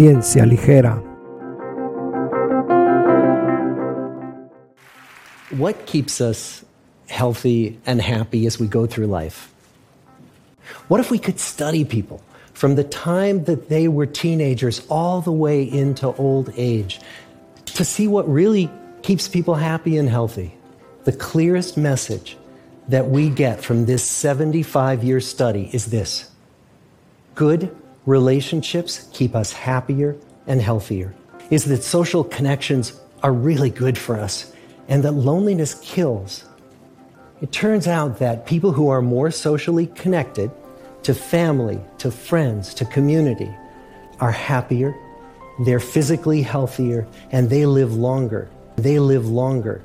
Ligera. What keeps us healthy and happy as we go through life? What if we could study people from the time that they were teenagers all the way into old age to see what really keeps people happy and healthy? The clearest message that we get from this 75 year study is this good relationships keep us happier and healthier, is that social connections are really good for us and that loneliness kills. It turns out that people who are more socially connected to family, to friends, to community are happier, they're physically healthier, and they live longer. They live longer.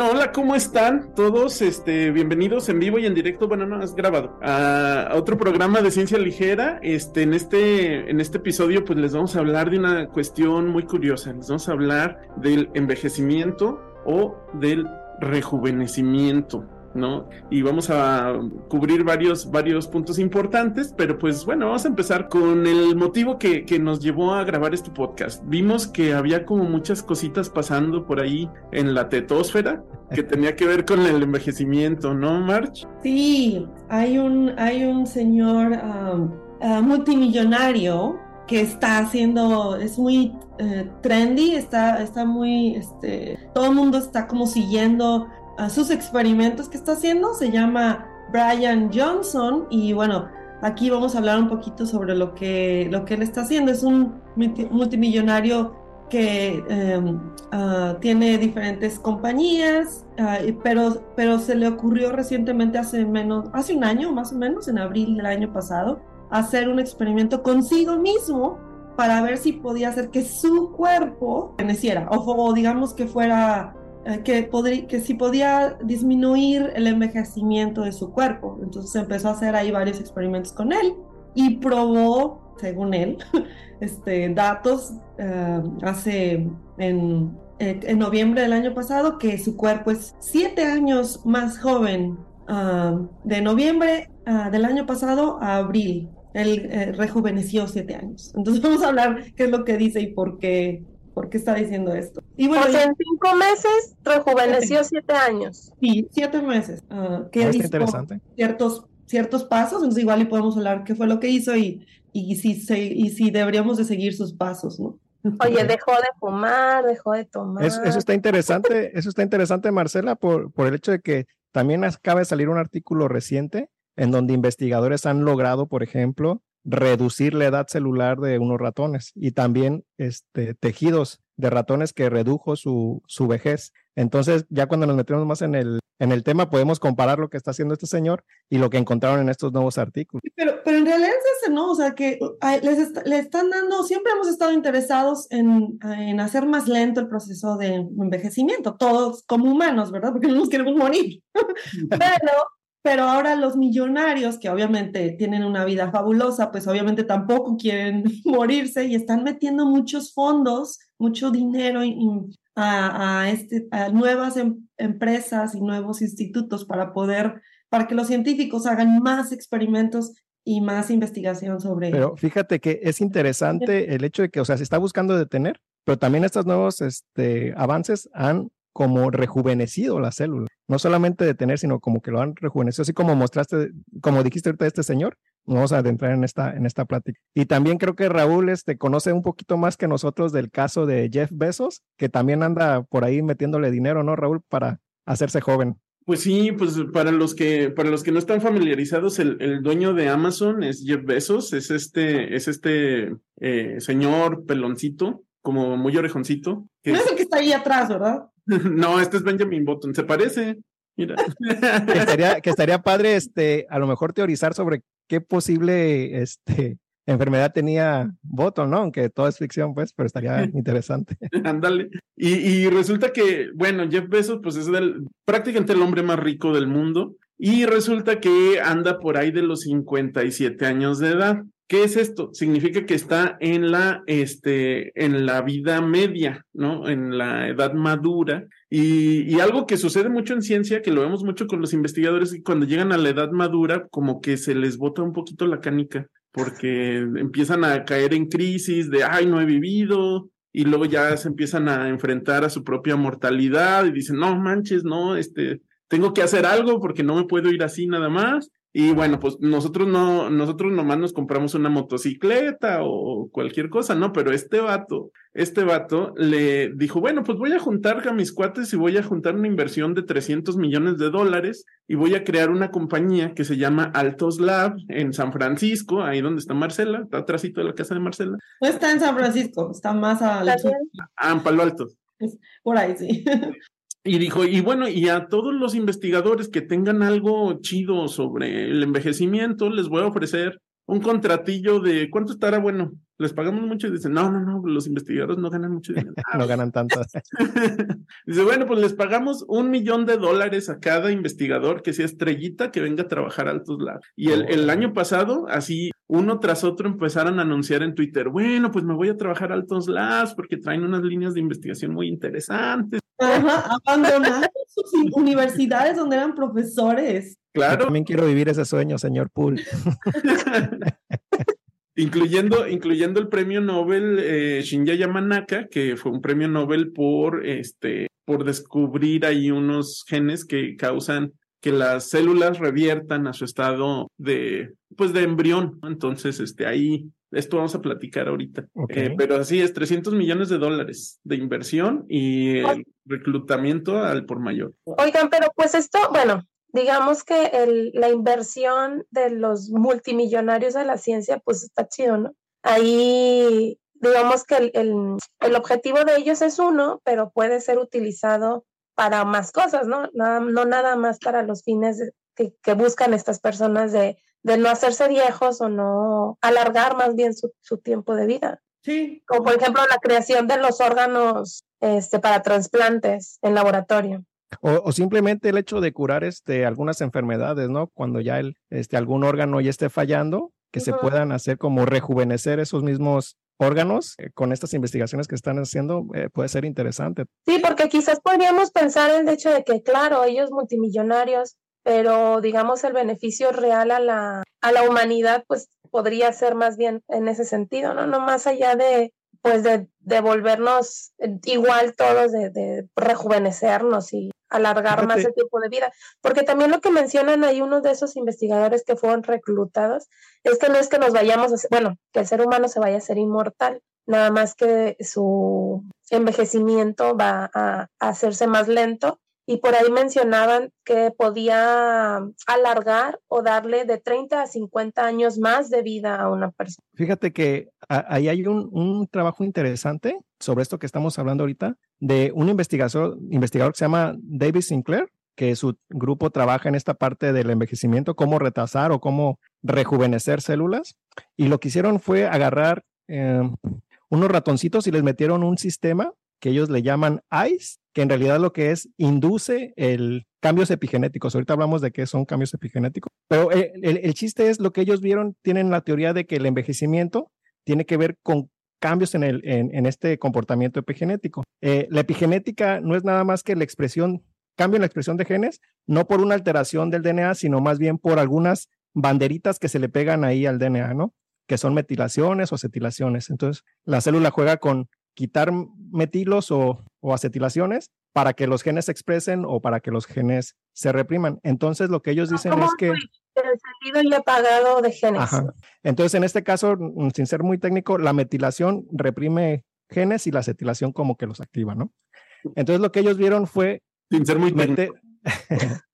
Bueno, hola, ¿cómo están todos? Este, bienvenidos en vivo y en directo, bueno, no, es grabado, a otro programa de ciencia ligera. Este, en este, en este episodio, pues les vamos a hablar de una cuestión muy curiosa. Les vamos a hablar del envejecimiento o del rejuvenecimiento. ¿No? Y vamos a cubrir varios, varios puntos importantes, pero pues bueno, vamos a empezar con el motivo que, que, nos llevó a grabar este podcast. Vimos que había como muchas cositas pasando por ahí en la tetosfera que tenía que ver con el envejecimiento, ¿no, March? Sí, hay un, hay un señor um, uh, multimillonario que está haciendo, es muy uh, trendy, está, está muy, este, todo el mundo está como siguiendo sus experimentos que está haciendo. Se llama Brian Johnson y bueno, aquí vamos a hablar un poquito sobre lo que, lo que él está haciendo. Es un multimillonario que um, uh, tiene diferentes compañías, uh, pero, pero se le ocurrió recientemente hace menos, hace un año más o menos, en abril del año pasado, hacer un experimento consigo mismo para ver si podía hacer que su cuerpo feneciera o, digamos que fuera que, podría, que si podía disminuir el envejecimiento de su cuerpo. Entonces empezó a hacer ahí varios experimentos con él y probó, según él, este, datos uh, hace en, en, noviembre del año pasado que su cuerpo es siete años más joven uh, de noviembre uh, del año pasado a abril. Él eh, rejuveneció siete años. Entonces vamos a hablar qué es lo que dice y por qué por qué está diciendo esto. Y bueno, o sea, en cinco meses rejuveneció siete años. Sí, siete meses. Uh, que hizo interesante. Ciertos, ciertos pasos, entonces igual y podemos hablar qué fue lo que hizo y, y, si, se, y si deberíamos de seguir sus pasos, ¿no? Oye, dejó de fumar, dejó de tomar. Eso, eso está interesante, eso está interesante, Marcela, por, por el hecho de que también acaba de salir un artículo reciente en donde investigadores han logrado, por ejemplo, reducir la edad celular de unos ratones y también este, tejidos de ratones que redujo su, su vejez. Entonces, ya cuando nos metemos más en el, en el tema, podemos comparar lo que está haciendo este señor y lo que encontraron en estos nuevos artículos. Pero, pero en realidad es ese, ¿no? O sea, que les le están dando, siempre hemos estado interesados en, en, hacer más lento el proceso de envejecimiento, todos como humanos, ¿verdad? Porque no nos queremos morir. pero pero ahora los millonarios, que obviamente tienen una vida fabulosa, pues obviamente tampoco quieren morirse y están metiendo muchos fondos, mucho dinero a, a, este, a nuevas em, empresas y nuevos institutos para poder, para que los científicos hagan más experimentos y más investigación sobre. Pero fíjate que es interesante el hecho de que, o sea, se está buscando detener, pero también estos nuevos este, avances han como rejuvenecido la célula. No solamente detener, sino como que lo han rejuvenecido, así como mostraste, como dijiste ahorita este señor. Vamos a adentrar en esta, en esta plática. Y también creo que Raúl este, conoce un poquito más que nosotros del caso de Jeff Bezos, que también anda por ahí metiéndole dinero, ¿no, Raúl? Para hacerse joven. Pues sí, pues para los que, para los que no están familiarizados, el, el dueño de Amazon es Jeff Bezos, es este, es este eh, señor peloncito, como muy orejoncito. Que no es el que está ahí atrás, ¿verdad? no, este es Benjamin Button, se parece. Mira. que, estaría, que estaría padre, este, a lo mejor teorizar sobre qué posible, este, enfermedad tenía Button, ¿no? Aunque todo es ficción, pues, pero estaría interesante. Ándale. y, y, resulta que, bueno, Jeff Bezos, pues es del, prácticamente el hombre más rico del mundo. Y resulta que anda por ahí de los 57 años de edad ¿Qué es esto? Significa que está en la, este, en la vida media, ¿no? En la edad madura. Y, y, algo que sucede mucho en ciencia, que lo vemos mucho con los investigadores, es que cuando llegan a la edad madura, como que se les bota un poquito la canica, porque empiezan a caer en crisis de, ay, no he vivido, y luego ya se empiezan a enfrentar a su propia mortalidad y dicen, no manches, no, este, tengo que hacer algo porque no me puedo ir así nada más. Y bueno, pues nosotros no, nosotros nomás nos compramos una motocicleta o cualquier cosa, ¿no? Pero este vato, este vato le dijo, bueno, pues voy a juntar a mis cuates y voy a juntar una inversión de 300 millones de dólares y voy a crear una compañía que se llama Altos Lab en San Francisco, ahí donde está Marcela, está atrásito de la casa de Marcela. No está en San Francisco, está más al sur. Ah, en Palo Alto. Por ahí, sí. Y dijo, y bueno, y a todos los investigadores que tengan algo chido sobre el envejecimiento, les voy a ofrecer un contratillo de cuánto estará bueno. Les pagamos mucho y dicen, no, no, no, los investigadores no ganan mucho dinero. no ganan tanto. Dice, bueno, pues les pagamos un millón de dólares a cada investigador que sea estrellita que venga a trabajar a Altos Labs. Y el, el año pasado, así uno tras otro empezaron a anunciar en Twitter, bueno, pues me voy a trabajar a Altos Labs porque traen unas líneas de investigación muy interesantes. Ajá, abandonaron sus universidades donde eran profesores. Claro. Yo también quiero vivir ese sueño, señor Poole. incluyendo, incluyendo el premio Nobel eh, Shinya Yamanaka, que fue un premio Nobel por, este, por descubrir ahí unos genes que causan que las células reviertan a su estado de, pues, de embrión. Entonces, este, ahí, esto vamos a platicar ahorita. Okay. Eh, pero así es, 300 millones de dólares de inversión y el reclutamiento al por mayor. Oigan, pero pues esto, bueno, digamos que el, la inversión de los multimillonarios de la ciencia, pues está chido, ¿no? Ahí, digamos que el, el, el objetivo de ellos es uno, pero puede ser utilizado para más cosas, ¿no? Nada, no nada más para los fines de, que, que, buscan estas personas de, de, no hacerse viejos o no alargar más bien su, su, tiempo de vida. Sí. Como por ejemplo la creación de los órganos este, para trasplantes en laboratorio. O, o, simplemente el hecho de curar este, algunas enfermedades, ¿no? Cuando ya el, este, algún órgano ya esté fallando, que uh -huh. se puedan hacer como rejuvenecer esos mismos órganos eh, con estas investigaciones que están haciendo eh, puede ser interesante. Sí, porque quizás podríamos pensar el hecho de que, claro, ellos multimillonarios, pero digamos el beneficio real a la, a la humanidad, pues podría ser más bien en ese sentido, ¿no? No más allá de, pues de, de volvernos igual todos, de, de rejuvenecernos y alargar más el tiempo de vida. Porque también lo que mencionan ahí uno de esos investigadores que fueron reclutados es que no es que nos vayamos a, bueno, que el ser humano se vaya a ser inmortal, nada más que su envejecimiento va a hacerse más lento y por ahí mencionaban que podía alargar o darle de 30 a 50 años más de vida a una persona. Fíjate que ahí hay un, un, trabajo interesante sobre esto que estamos hablando ahorita, de un investigador, investigador que se llama David Sinclair, que su grupo trabaja en esta parte del envejecimiento, cómo retrasar o cómo rejuvenecer células. Y lo que hicieron fue agarrar eh, unos ratoncitos y les metieron un sistema que ellos le llaman ICE, que en realidad lo que es induce el cambios epigenéticos. Ahorita hablamos de qué son cambios epigenéticos, pero el, el, chiste es lo que ellos vieron, tienen la teoría de que el envejecimiento tiene que ver con cambios en, el, en este comportamiento epigenético. Eh, la epigenética no es nada más que la expresión, cambio en la expresión de genes, no por una alteración del DNA, sino más bien por algunas banderitas que se le pegan ahí al DNA, ¿no? Que son metilaciones o acetilaciones. Entonces, la célula juega con quitar metilos o, o, acetilaciones para que los genes se expresen o para que los genes se repriman. Entonces, lo que ellos dicen es que... El sentido y apagado de genes. Ajá. Entonces, en este caso, sin ser muy técnico, la metilación reprime genes y la acetilación como que los activa, ¿no? Entonces, lo que ellos vieron fue... Sin ser muy meter...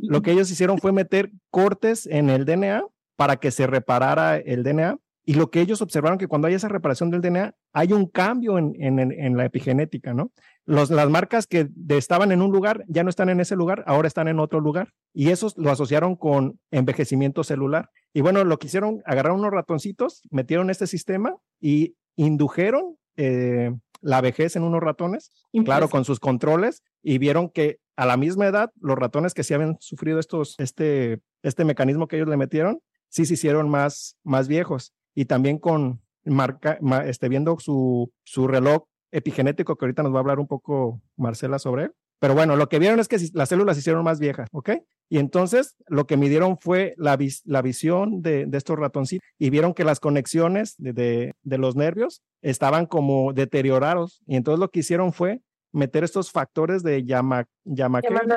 lo que ellos hicieron fue meter cortes en el DNA para que se reparara el DNA y lo que ellos observaron que cuando hay esa reparación del DNA, hay un cambio en, en, en la epigenética, ¿no? Los, las marcas que de, estaban en un lugar ya no están en ese lugar, ahora están en otro lugar. Y esos lo asociaron con envejecimiento celular. Y bueno, lo que hicieron, agarraron unos ratoncitos, metieron este sistema y indujeron eh, la vejez en unos ratones, claro, con sus controles, y vieron que a la misma edad, los ratones que sí habían sufrido estos, este, este mecanismo que ellos le metieron, sí se hicieron más, más viejos. Y también con marca, este, viendo su, su reloj epigenético, que ahorita nos va a hablar un poco Marcela sobre él. Pero bueno, lo que vieron es que las células se hicieron más viejas, ¿ok? Y entonces lo que midieron fue la, la visión de, de, estos ratoncitos y vieron que las conexiones de, de, de, los nervios estaban como deteriorados. Y entonces lo que hicieron fue meter estos factores de Yama, Yamanaka,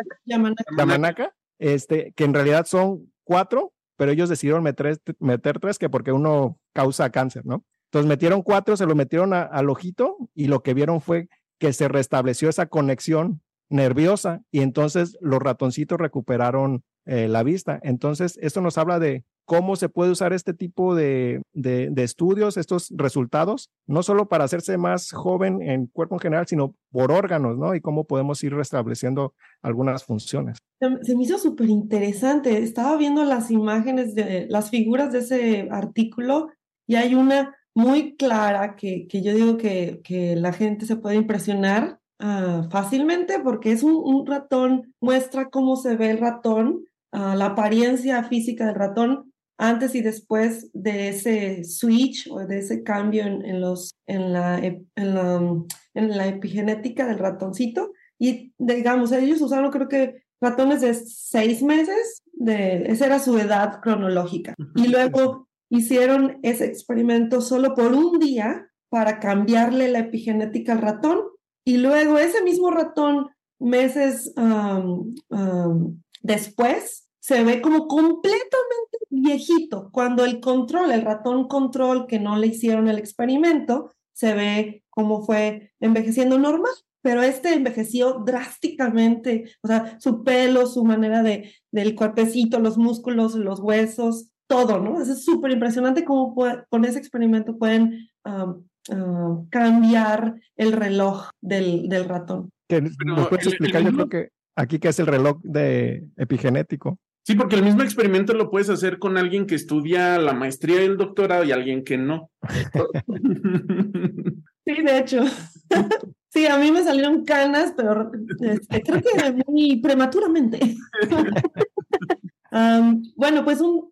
Yamanaka, este, que en realidad son cuatro, pero ellos decidieron meter, meter tres, que porque uno causa cáncer, ¿no? Entonces metieron cuatro, se lo metieron al ojito y lo que vieron fue que se restableció esa conexión nerviosa y entonces los ratoncitos recuperaron eh, la vista. Entonces, esto nos habla de cómo se puede usar este tipo de, de, estudios, estos resultados, no solo para hacerse más joven en cuerpo en general, sino por órganos, ¿no? Y cómo podemos ir restableciendo algunas funciones. Se me hizo súper interesante. Estaba viendo las imágenes de las figuras de ese artículo y hay una muy clara que, que yo digo que, que la gente se puede impresionar uh, fácilmente porque es un, un, ratón, muestra cómo se ve el ratón, uh, la apariencia física del ratón antes y después de ese switch o de ese cambio en, en los, en, la, en, la, en la epigenética del ratoncito. Y digamos, ellos usaron creo que ratones de seis meses, de, esa era su edad cronológica. Y luego hicieron ese experimento solo por un día para cambiarle la epigenética al ratón y luego ese mismo ratón meses um, um, después se ve como completamente viejito cuando el control, el ratón control que no le hicieron el experimento, se ve como fue envejeciendo normal pero este envejeció drásticamente, o sea, su pelo, su manera de, del cuerpecito, los músculos, los huesos, todo, ¿no? Es súper impresionante cómo con ese experimento pueden um, uh, cambiar el reloj del, del ratón. Que ¿Nos puedes explicar, yo creo que aquí que es el reloj de epigenético? Sí, porque el mismo experimento lo puedes hacer con alguien que estudia la maestría y el doctorado y alguien que no. sí, de hecho. Sí, a mí me salieron canas, pero este, creo que muy prematuramente. bueno, pues un,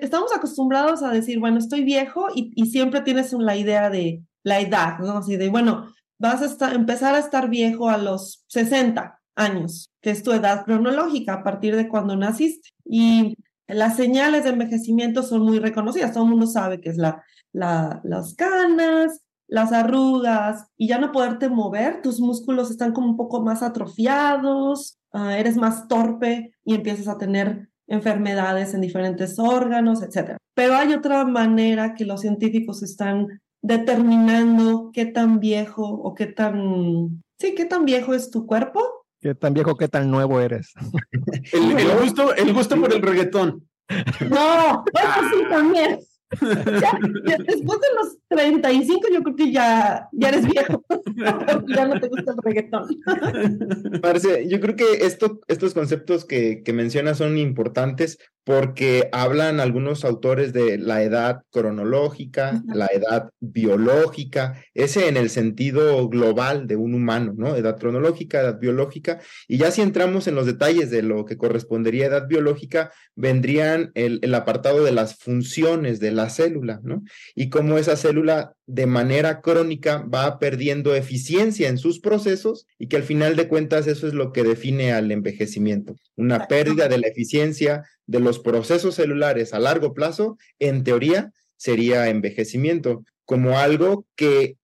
estamos acostumbrados a decir, bueno, estoy viejo y, y, siempre tienes la idea de la edad, ¿no? Así de, bueno, vas a estar, empezar a estar viejo a los 60 años, que es tu edad cronológica a partir de cuando naciste. Y las señales de envejecimiento son muy reconocidas, todo el mundo sabe que es la, la, las canas, las arrugas y ya no poderte mover, tus músculos están como un poco más atrofiados, uh, eres más torpe y empiezas a tener enfermedades en diferentes órganos, etc. Pero hay otra manera que los científicos están determinando qué tan viejo o qué tan, sí, qué tan viejo es tu cuerpo. Qué tan viejo, qué tan nuevo eres. el, gusto, el gusto por el reggaetón. No, eso sí también. Ya, después de los 35 yo creo que ya, ya eres viejo, ya no te gusta el reggaetón. Parece, yo creo que esto, estos conceptos que, que mencionas son importantes porque hablan algunos autores de la edad cronológica, la edad biológica, ese en el sentido global de un humano, ¿no? Edad cronológica, edad biológica, y ya si entramos en los detalles de lo que correspondería a edad biológica, vendrían el, el apartado de las funciones de la célula, ¿no? Y cómo esa célula de manera crónica va perdiendo eficiencia en sus procesos y que al final de cuentas eso es lo que define al envejecimiento, una pérdida de la eficiencia de los procesos celulares a largo plazo, en teoría sería envejecimiento, como algo que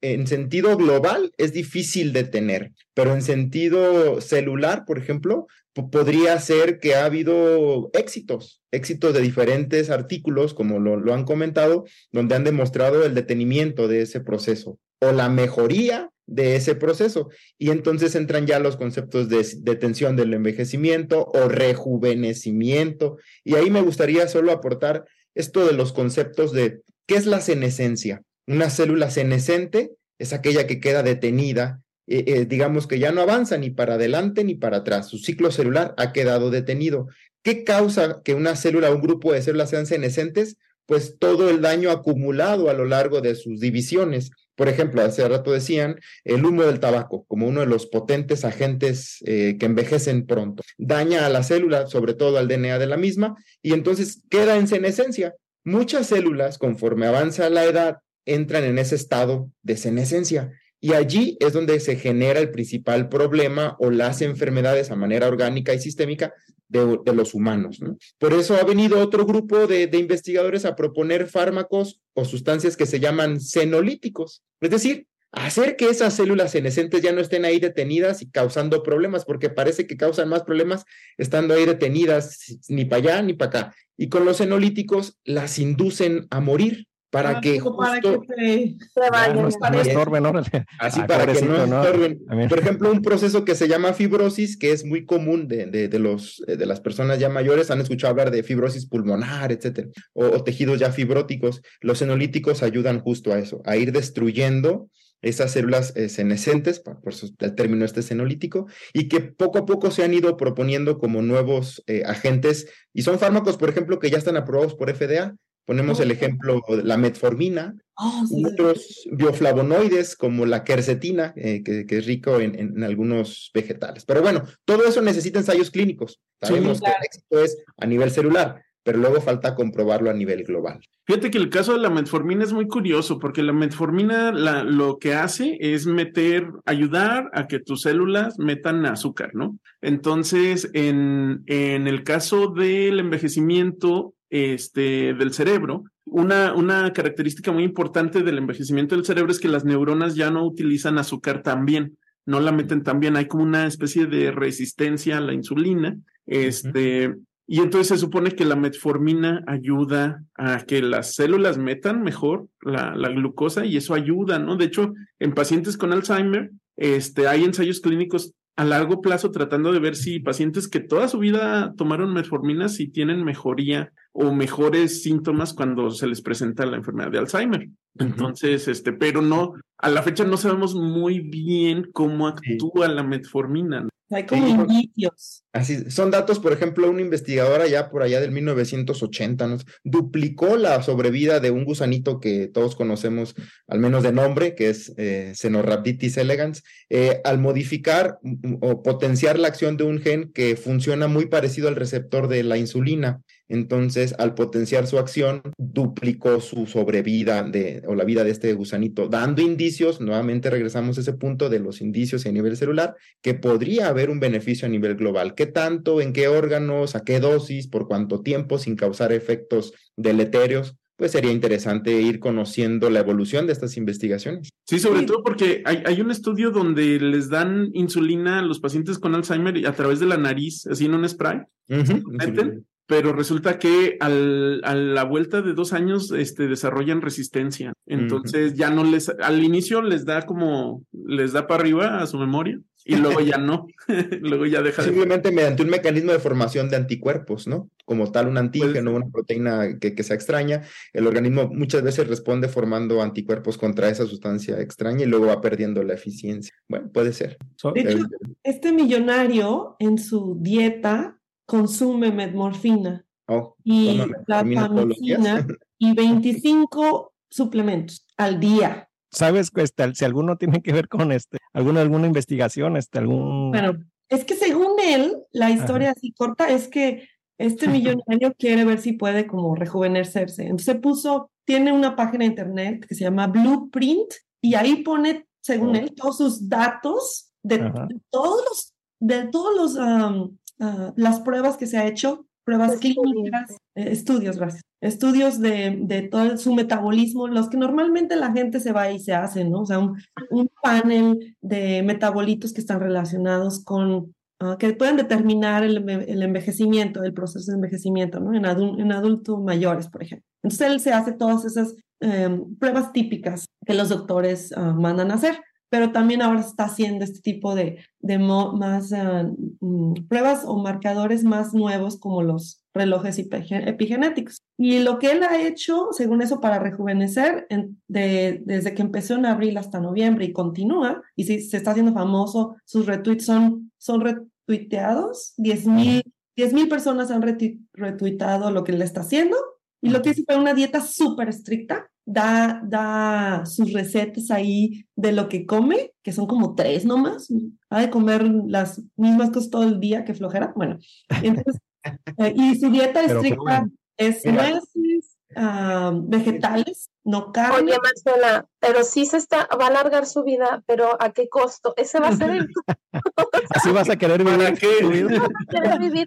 en sentido global es difícil de tener, pero en sentido celular, por ejemplo, podría ser que ha habido éxitos, éxitos de diferentes artículos, como lo, lo han comentado, donde han demostrado el detenimiento de ese proceso o la mejoría de ese proceso. Y entonces entran ya los conceptos de detención del envejecimiento o rejuvenecimiento. Y ahí me gustaría solo aportar esto de los conceptos de qué es la senescencia. Una célula senescente es aquella que queda detenida, eh, eh, digamos que ya no avanza ni para adelante ni para atrás. Su ciclo celular ha quedado detenido. ¿Qué causa que una célula un grupo de células sean senescentes? Pues todo el daño acumulado a lo largo de sus divisiones Por ejemplo, hace rato decían el humo del tabaco como uno de los potentes agentes eh, que envejecen pronto. Daña a la célula, sobre todo al DNA de la misma, y entonces queda en senescencia. Muchas células, conforme avanza la edad, entran en ese estado de senescencia. Y allí es donde se genera el principal problema o las enfermedades a manera orgánica y sistémica de, los humanos. Por eso ha venido otro grupo de, de, investigadores a proponer fármacos o sustancias que se llaman senolíticos, es decir, hacer que esas células senescentes ya no estén ahí detenidas y causando problemas, porque parece que causan más problemas estando ahí detenidas ni para allá ni para acá. Y con los senolíticos las inducen a morir para ah, que justo para que se, vayan. No, estorben, Así para que no estorben. Por ejemplo, un proceso que se llama fibrosis, que es muy común de, de, los, de las personas ya mayores, han escuchado hablar de fibrosis pulmonar, etcétera, o, tejidos ya fibróticos. Los senolíticos ayudan justo a eso, a ir destruyendo esas células eh, senescentes, por, por el término este senolítico, y que poco a poco se han ido proponiendo como nuevos eh, agentes, y son fármacos, por ejemplo, que ya están aprobados por FDA, Ponemos el ejemplo de la metformina, oh, otros bioflavonoides como la quercetina, eh, que, es rico en, algunos vegetales. Pero bueno, todo eso necesita ensayos clínicos. Sabemos que el éxito es a nivel celular, pero luego falta comprobarlo a nivel global. Fíjate que el caso de la metformina es muy curioso, porque la metformina lo que hace es meter, ayudar a que tus células metan azúcar, ¿no? Entonces, en, en el caso del envejecimiento, este, del cerebro. Una, una característica muy importante del envejecimiento del cerebro es que las neuronas ya no utilizan azúcar tan bien, no la meten tan bien, hay como una especie de resistencia a la insulina, este, y entonces se supone que la metformina ayuda a que las células metan mejor la, la glucosa y eso ayuda, ¿no? De hecho, en pacientes con Alzheimer, este, hay ensayos clínicos a largo plazo tratando de ver si pacientes que toda su vida tomaron metformina si tienen mejoría o mejores síntomas cuando se les presenta la enfermedad de Alzheimer. Entonces, este, pero no, a la fecha no sabemos muy bien cómo actúa la metformina. Hay como indicios. Así, son datos, por ejemplo, una investigadora ya por allá del 1980 ¿no? duplicó la sobrevida de un gusanito que todos conocemos, al menos de nombre, que es eh, elegans, eh, al modificar o potenciar la acción de un gen que funciona muy parecido al receptor de la insulina. Entonces, al potenciar su acción, duplicó su sobrevida de, o la vida de este gusanito, dando indicios, nuevamente regresamos a ese punto de los indicios a nivel celular, que podría haber un beneficio a nivel global. ¿Qué tanto, en qué órganos, a qué dosis, por cuánto tiempo, sin causar efectos deleterios? Pues sería interesante ir conociendo la evolución de estas investigaciones. Sí, sobre todo porque hay, hay, un estudio donde les dan insulina a los pacientes con Alzheimer a través de la nariz, así en un spray pero resulta que al, a la vuelta de dos años este, desarrollan resistencia. Entonces ya no les, al inicio les da como, les da para arriba a su memoria y luego ya no, luego ya deja Simplemente mediante un mecanismo de formación de anticuerpos, ¿no? Como tal, un antígeno, una proteína que, que se extraña, el organismo muchas veces responde formando anticuerpos contra esa sustancia extraña y luego va perdiendo la eficiencia. Bueno, puede ser. De hecho, este millonario en su dieta consume metmorfina. Oh, y la y 25 suplementos al día. ¿Sabes este, si alguno tiene que ver con este, alguna, alguna investigación, este, algún... Bueno, es que según él, la historia así corta es que este millonario quiere ver si puede como rejuvenecerse. Entonces puso, tiene una página de internet que se llama Blueprint y ahí pone, según él, todos sus datos de, todos los, de todos los Ah, las pruebas que se ha hecho, pruebas clínicas, eh, estudios, gracias, estudios de, de, todo su metabolismo, los que normalmente la gente se va y se hace, ¿no? O sea, un, un panel de metabolitos que están relacionados con, ah, que pueden determinar el, el, envejecimiento, el proceso de envejecimiento, ¿no? En, en adultos mayores, por ejemplo. Entonces él se hace todas esas em, pruebas típicas que los doctores ah, mandan a hacer pero también ahora está haciendo este tipo de, de más mm, pruebas o marcadores más nuevos como los relojes epigenéticos. Y lo que él ha hecho, según eso, para rejuvenecer, de, desde que empezó en abril hasta noviembre y continúa, y si se está haciendo famoso, sus retweets son, son retuiteados, 10 mil personas han retuiteado lo que él está haciendo, y lo que hizo fue una dieta súper estricta, da, da sus recetas ahí de lo que come, que son como tres nomás, ha de comer las mismas cosas todo el día, que flojera, bueno, entonces, eh, y su dieta estricta es ah, vegetales, no carne. Oye, Marcela, pero sí se está, va a alargar su vida, pero ¿a qué costo? Ese va a ser el... Así vas a querer vivir. tu vida.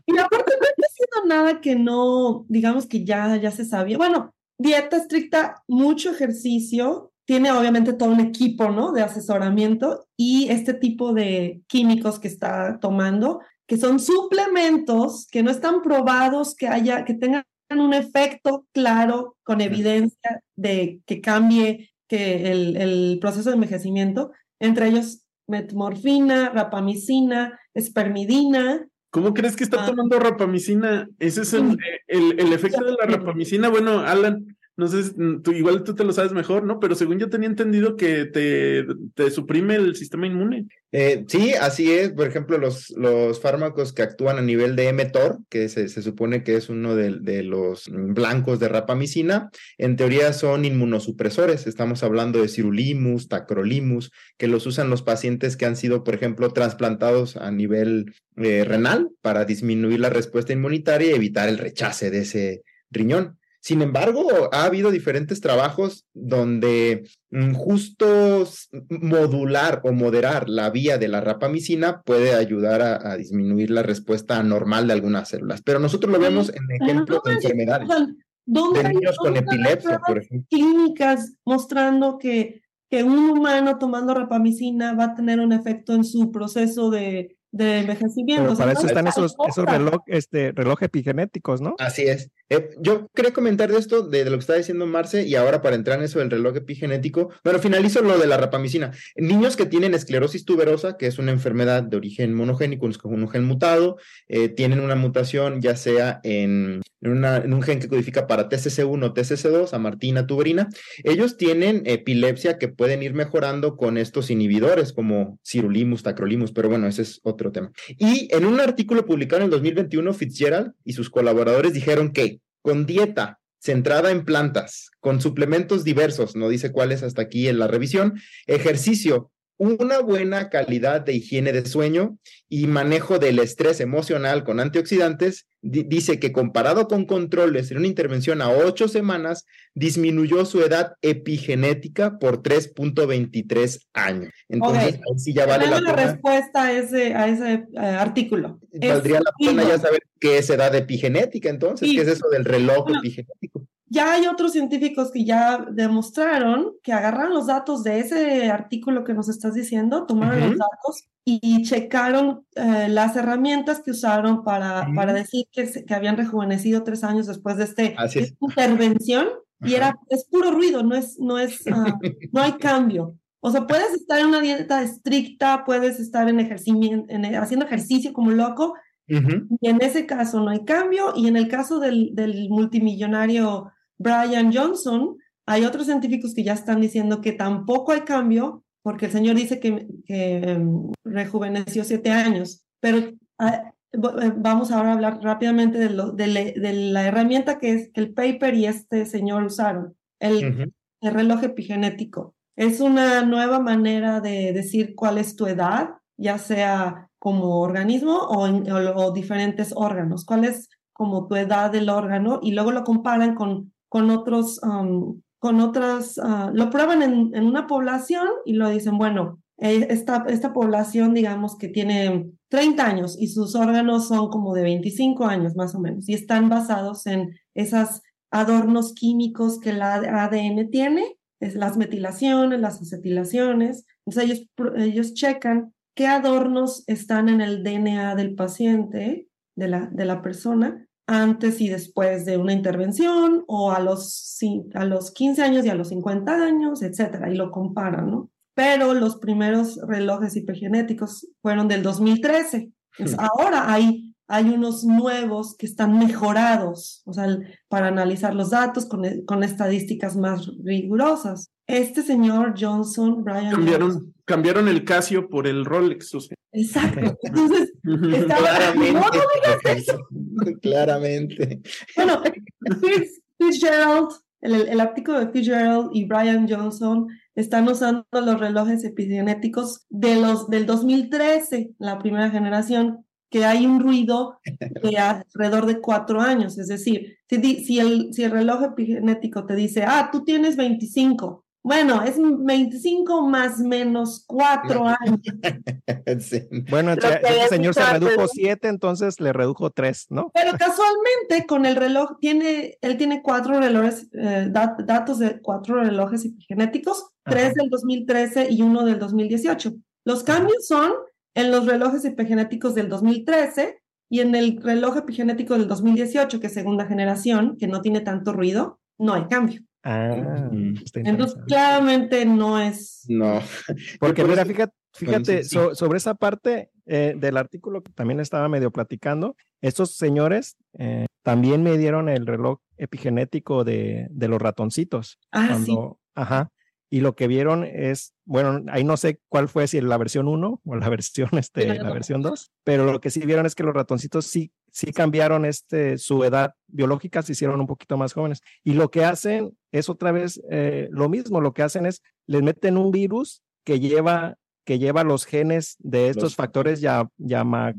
Y aparte no está haciendo nada que no, digamos que ya, ya se sabía. Bueno, dieta estricta, mucho ejercicio, tiene obviamente todo un equipo, ¿no? De asesoramiento y este tipo de químicos que está tomando, que son suplementos que no están probados que haya, que tengan un efecto claro, con evidencia de que cambie que el, el proceso de envejecimiento, entre ellos metmorfina, rapamicina, espermidina, ¿Cómo crees que está ah. tomando rapamicina? Ese es el, el, el, efecto de la rapamicina. Bueno, Alan, no sé, tú, igual tú te lo sabes mejor, ¿no? Pero según yo tenía entendido que te, te suprime el sistema inmune. Eh, sí, así es. Por ejemplo, los, los fármacos que actúan a nivel de mTOR, que se, se supone que es uno de, de, los blancos de rapamicina, en teoría son inmunosupresores. Estamos hablando de cirulimus, tacrolimus, que los usan los pacientes que han sido, por ejemplo, trasplantados a nivel eh, renal para disminuir la respuesta inmunitaria y evitar el rechace de ese riñón. Sin embargo, ha habido diferentes trabajos donde mm, justo modular o moderar la vía de la rapamicina puede ayudar a, disminuir la respuesta normal de algunas células. Pero nosotros lo vemos en ejemplos de enfermedades. ¿Dónde, de niños con epilepsia, por ejemplo. Clínicas mostrando que, que un humano tomando rapamicina va a tener un efecto en su proceso de de envejecimiento. para eso están esos, esos reloj, este, reloj epigenéticos, ¿no? Así es. Eh, yo quería comentar de esto, de, lo que está diciendo Marce, y ahora para entrar en eso del reloj epigenético, bueno, finalizo lo de la rapamicina. Niños que tienen esclerosis tuberosa, que es una enfermedad de origen monogénico, un gen mutado, eh, tienen una mutación ya sea en, una, en, un gen que codifica para TCC1 o TCC2, amartina tuberina, ellos tienen epilepsia que pueden ir mejorando con estos inhibidores como cirulimus, tacrolimus, pero bueno, ese es otro tema. Y en un artículo publicado en el 2021, Fitzgerald y sus colaboradores dijeron que con dieta centrada en plantas, con suplementos diversos, no dice cuáles hasta aquí en la revisión, ejercicio una buena calidad de higiene de sueño y manejo del estrés emocional con antioxidantes, dice que comparado con controles en una intervención a ocho semanas, disminuyó su edad epigenética por 3.23 años. Entonces, sí ya vale la, la respuesta a ese, a ese eh, artículo. Valdría la pena ya saber qué es edad epigenética, entonces, qué es eso del reloj epigenético ya hay otros científicos que ya demostraron que agarraron los datos de ese artículo que nos estás diciendo, tomaron los datos y, checaron eh, las herramientas que usaron para, para decir que, que, habían rejuvenecido tres años después de este, esta intervención. Y era, es puro ruido, no es, no es, ah, no hay cambio. O sea, puedes estar en una dieta estricta, puedes estar en ejercicio, en, haciendo ejercicio como loco, y en ese caso no hay cambio, y en el caso del, del multimillonario Brian Johnson, hay otros científicos que ya están diciendo que tampoco hay cambio, porque el señor dice que, em, rejuveneció siete años, pero ah, eh, vamos ahora a hablar rápidamente de, lo, de, la herramienta que es que el paper y este señor usaron, el, el reloj epigenético. Es una nueva manera de decir cuál es tu edad, ya sea como organismo o, o, diferentes órganos, cuál es como tu edad del órgano y luego lo comparan con con otros, con otras, ah, lo prueban en, en, una población y lo dicen, bueno, eh, esta, esta población, digamos, que tiene 30 años y sus órganos son como de 25 años más o menos y están basados en esos adornos químicos que el ADN tiene, es las metilaciones, las acetilaciones. Entonces ellos, ellos checan qué adornos están en el DNA del paciente, de la, de la persona, antes y después de una intervención o a los, a los 15 años y a los 50 años, etcétera, y lo comparan, ¿no? Pero los primeros relojes hipergenéticos fueron del 2013. ahora hay, hay unos nuevos que están mejorados, o sea, para analizar los datos con, con estadísticas más rigurosas. Este señor Johnson, Brian. Cambiaron, cambiaron el Casio por el Rolex. O sea. Exacto. Entonces, estaba, claramente. No, no Claramente. Bueno, Fitzgerald, el, el artículo de Fitzgerald y Brian Johnson están usando los relojes epigenéticos de los del 2013, la primera generación, que hay un ruido de alrededor de cuatro años. Es decir, si, si, el, si el reloj epigenético te dice, ah, tú tienes 25, bueno, es 25 más menos 4 años. Bueno, entre, el señor se redujo 7, entonces le redujo 3, ¿no? Pero casualmente con el reloj tiene, él tiene cuatro relojes, eh, datos de cuatro relojes epigenéticos, tres del 2013 y uno del 2018. Los cambios son en los relojes epigenéticos del 2013 y en el reloj epigenético del 2018, que es segunda generación, que no tiene tanto ruido, no hay cambio. Ah, entonces claramente no es. No. Porque mira, fíjate, fíjate sobre esa parte eh, del artículo que también estaba medio platicando, estos señores eh, también me dieron el reloj epigenético de, de los ratoncitos. Ah, sí. Ajá. Y lo que vieron es, bueno, ahí no sé cuál fue, si la versión 1 o la versión, este, la versión 2, pero lo que sí vieron es que los ratoncitos sí, sí cambiaron este, su edad biológica, se hicieron un poquito más jóvenes. Y lo que hacen es otra vez eh, lo mismo, lo que hacen es, les meten un virus que lleva que lleva los genes de estos factores ya llama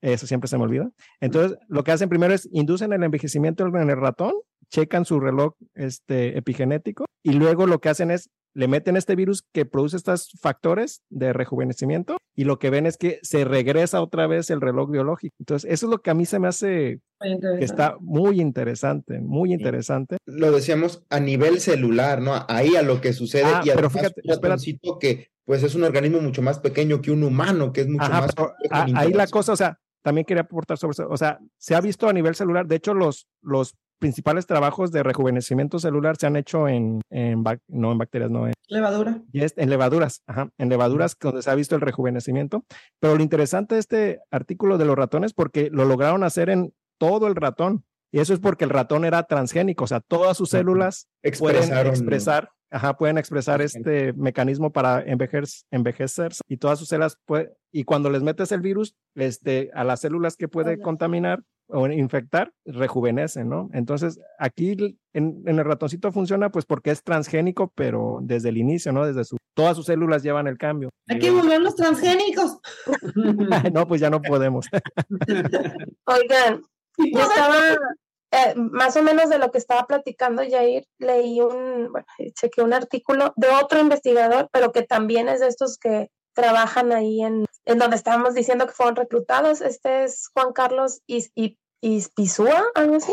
eso siempre se me olvida. Entonces, lo que hacen primero es inducen el envejecimiento en el ratón, checan su reloj este epigenético y luego lo que hacen es le meten este virus que produce estos factores de rejuvenecimiento y lo que ven es que se regresa otra vez el reloj biológico. Entonces, eso es lo que a mí se me hace que está muy interesante, muy interesante. Lo decíamos a nivel celular, ¿no? Ahí a lo que sucede ah, y pero fíjate, un que pues es un organismo mucho más pequeño que un humano, que es mucho más ahí la cosa, o sea, también quería aportar sobre eso, o sea, se ha visto a nivel celular, de hecho los los principales trabajos de rejuvenecimiento celular se han hecho en, en no en bacterias, no en levadura. en levaduras, ajá, en levaduras donde se ha visto el rejuvenecimiento. Pero lo interesante de este artículo de los ratones porque lo lograron hacer en todo el ratón. Y eso es porque el ratón era transgénico, o sea, todas sus células pueden expresar, ajá, pueden expresar este mecanismo para envejecer, envejecer y todas sus células, y cuando les metes el virus, este, a las células que puede contaminar, o infectar, rejuvenecen, ¿no? Entonces, aquí en, el ratoncito funciona pues porque es transgénico, pero desde el inicio, ¿no? Desde su, todas sus células llevan el cambio. Hay que volver los transgénicos. no, pues ya no podemos. Oigan, yo estaba, eh, más o menos de lo que estaba platicando Jair, leí un, bueno, chequé un artículo de otro investigador, pero que también es de estos que trabajan ahí en, en donde estábamos diciendo que fueron reclutados. Este es Juan Carlos Is, Ispizúa, algo así.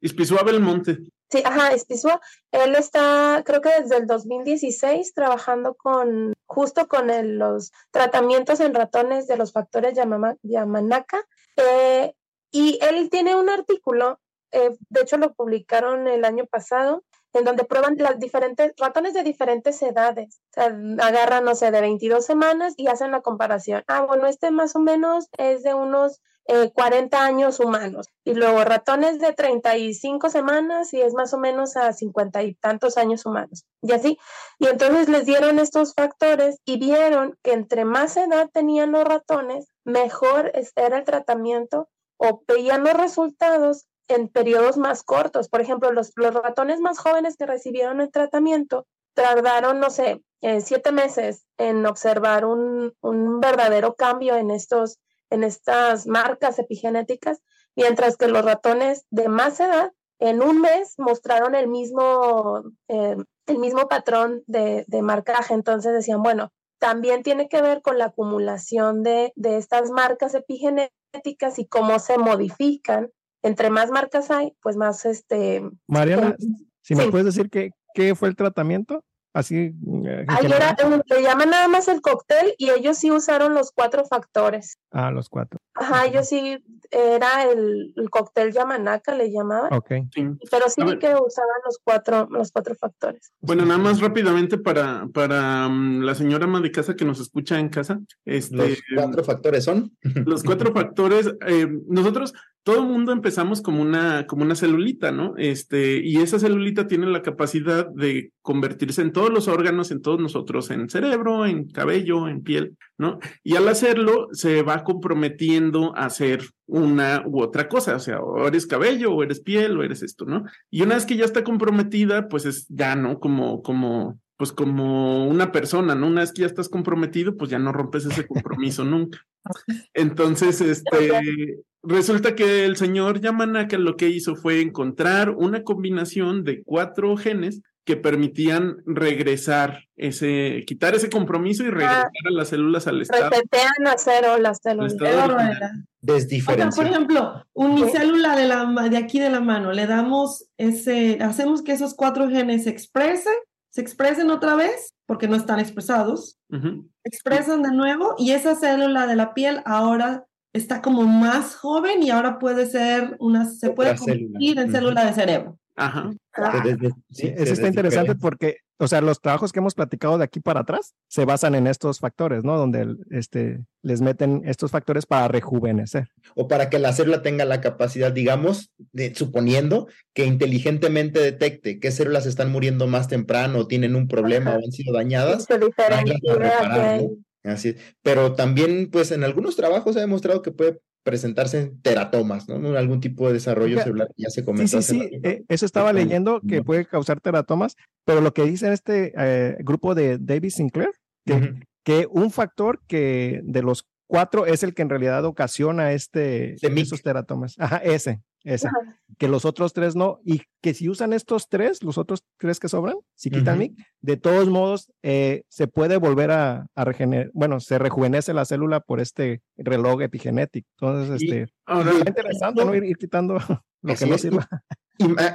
Ispizúa. Belmonte. Sí, ajá, Ispizúa. Él está, creo que desde el 2016, trabajando con, justo con los tratamientos en ratones de los factores Yamanaka. Eh, y él tiene un artículo, eh, de hecho lo publicaron el año pasado, en donde prueban las diferentes ratones de diferentes edades. Agarran, no sé, de 22 semanas y hacen la comparación. Ah, bueno, este más o menos es de unos 40 eh, años humanos. Y luego ratones de 35 semanas y es más o menos a 50 y tantos años humanos. Y así. Y entonces les dieron estos factores y vieron que entre más edad tenían los ratones, mejor era el tratamiento o veían los resultados en periodos más cortos. Por ejemplo, los, los ratones más jóvenes que recibieron el tratamiento tardaron, no sé, eh, siete meses en observar un, un, verdadero cambio en, estos, en estas marcas epigenéticas, mientras que los ratones de más edad en un mes mostraron el mismo, eh, el mismo patrón de, de, marcaje. Entonces decían, bueno, también tiene que ver con la acumulación de, de estas marcas epigenéticas y cómo se modifican entre más marcas hay, pues más este... Mariana, si me puedes decir qué, qué fue el tratamiento. Así. Eh, Ahí era, le llaman nada más el cóctel y ellos sí usaron los cuatro factores. Ah, los cuatro. Ajá, ellos sí, era el, cóctel Yamanaka, le llamaban. Ok. Pero sí que usaban los cuatro, los cuatro factores. Bueno, nada más rápidamente para, para mm, la señora ama de casa que nos escucha en casa. Este, los cuatro factores son. Los cuatro factores, eh, nosotros todo el mundo empezamos como una, como una celulita, ¿no? Este, y esa celulita tiene la capacidad de convertirse en todos los órganos, en todos nosotros, en cerebro, en cabello, en piel, ¿no? Y al hacerlo, se va comprometiendo a hacer una u otra cosa, o sea, o eres cabello, o eres piel, o eres esto, ¿no? Y una vez que ya está comprometida, pues es ya, ¿no? Como, como, pues como una persona, ¿no? Una vez que ya estás comprometido, pues ya no rompes ese compromiso nunca. Entonces, este, resulta que el señor Yamanaka lo que hizo fue encontrar una combinación de cuatro genes que permitían regresar ese, quitar ese compromiso y regresar a las células al estado. Resetean a cero las células. Desdiferenciar. por ejemplo, unicélula de, la, de aquí de la mano, le damos ese, hacemos que esos cuatro genes se expresen, se expresen otra vez, porque no están expresados, expresan de nuevo y esa célula de la piel ahora está como más joven y ahora puede ser una, se puede convertir en célula de cerebro. Ajá. Ah. Sí, eso está interesante porque, o sea, los trabajos que hemos platicado de aquí para atrás se basan en estos factores, ¿no? Donde este, les meten estos factores para rejuvenecer. O para que la célula tenga la capacidad, digamos, de, suponiendo que inteligentemente detecte qué células están muriendo más temprano o tienen un problema o han sido dañadas. Así Pero también, pues, en algunos trabajos se ha demostrado que puede presentarse en teratomas, ¿no? Algún tipo de desarrollo celular ya se comentó. Sí, sí, sí. Eh, eso estaba leyendo que puede causar teratomas, pero lo que dice en este eh, grupo de David Sinclair, que, que un factor que de los cuatro es el que en realidad ocasiona este, esos teratomas. Ajá, ese, ese. Que los otros tres no. Y que si usan estos tres, los otros tres que sobran, si quitan MIC, de todos modos eh, se puede volver a, a, regenerar. Bueno, se rejuvenece la célula por este reloj epigenético. Entonces, este. es interesante, ¿no? Ir, quitando lo que no sirva.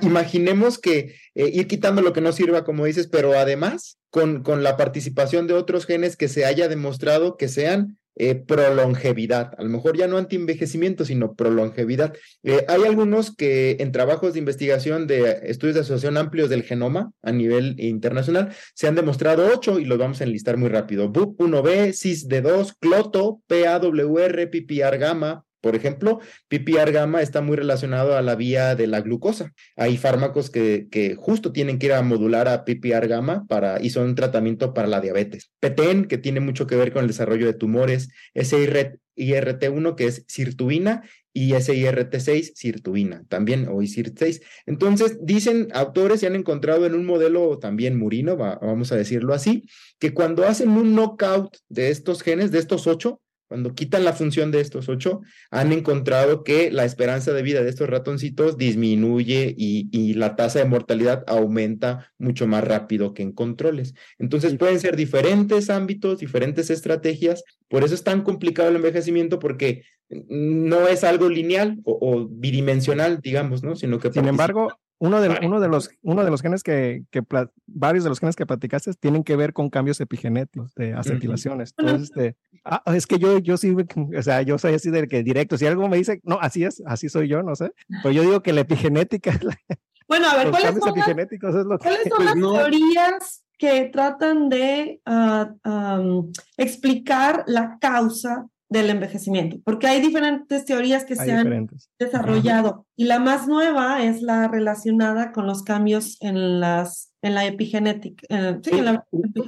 Imaginemos que eh, ir quitando lo que no sirva, como dices, pero además con, con la participación de otros genes que se haya demostrado que sean eh, prolongevidad, a lo mejor ya no antienvejecimiento, sino prolongevidad. Eh, hay algunos que en trabajos de investigación de estudios de asociación amplios del genoma a nivel internacional se han demostrado ocho y los vamos a enlistar muy rápido. BUP1B, CISD2, CLOTO, PAWR, PPR gamma, por ejemplo, PPR gamma está muy relacionado a la vía de la glucosa. Hay fármacos que, que justo tienen que ir a modular a PPR gamma para, y son tratamiento para la diabetes. PTEN, que tiene mucho que ver con el desarrollo de tumores. SIRT1, que es sirtuina, y SIRT6, sirtuina, también, o SIRT6. Entonces, dicen autores y han encontrado en un modelo también murino, vamos a decirlo así, que cuando hacen un knockout de estos genes, de estos ocho, cuando quitan la función de estos ocho, han encontrado que la esperanza de vida de estos ratoncitos disminuye y, la tasa de mortalidad aumenta mucho más rápido que en controles. Entonces pueden ser diferentes ámbitos, diferentes estrategias. Por eso es tan complicado el envejecimiento porque no es algo lineal o, bidimensional, digamos, ¿no? Sino que... Sin embargo, uno de, uno de, los, uno de los genes que, que, varios de los genes que platicaste tienen que ver con cambios epigenéticos de acetilaciones. Entonces, este, ah, es que yo, yo sí, o sea, yo soy así de que directo. Si algo me dice, no, así es, así soy yo, no sé. Pero yo digo que la epigenética es la, Bueno, a ver, ¿cuáles son, las, es lo ¿cuáles son las pues teorías que tratan de uh, explicar la causa del envejecimiento, porque hay diferentes teorías que se han desarrollado y la más nueva es la relacionada con los cambios en las en la epigenética.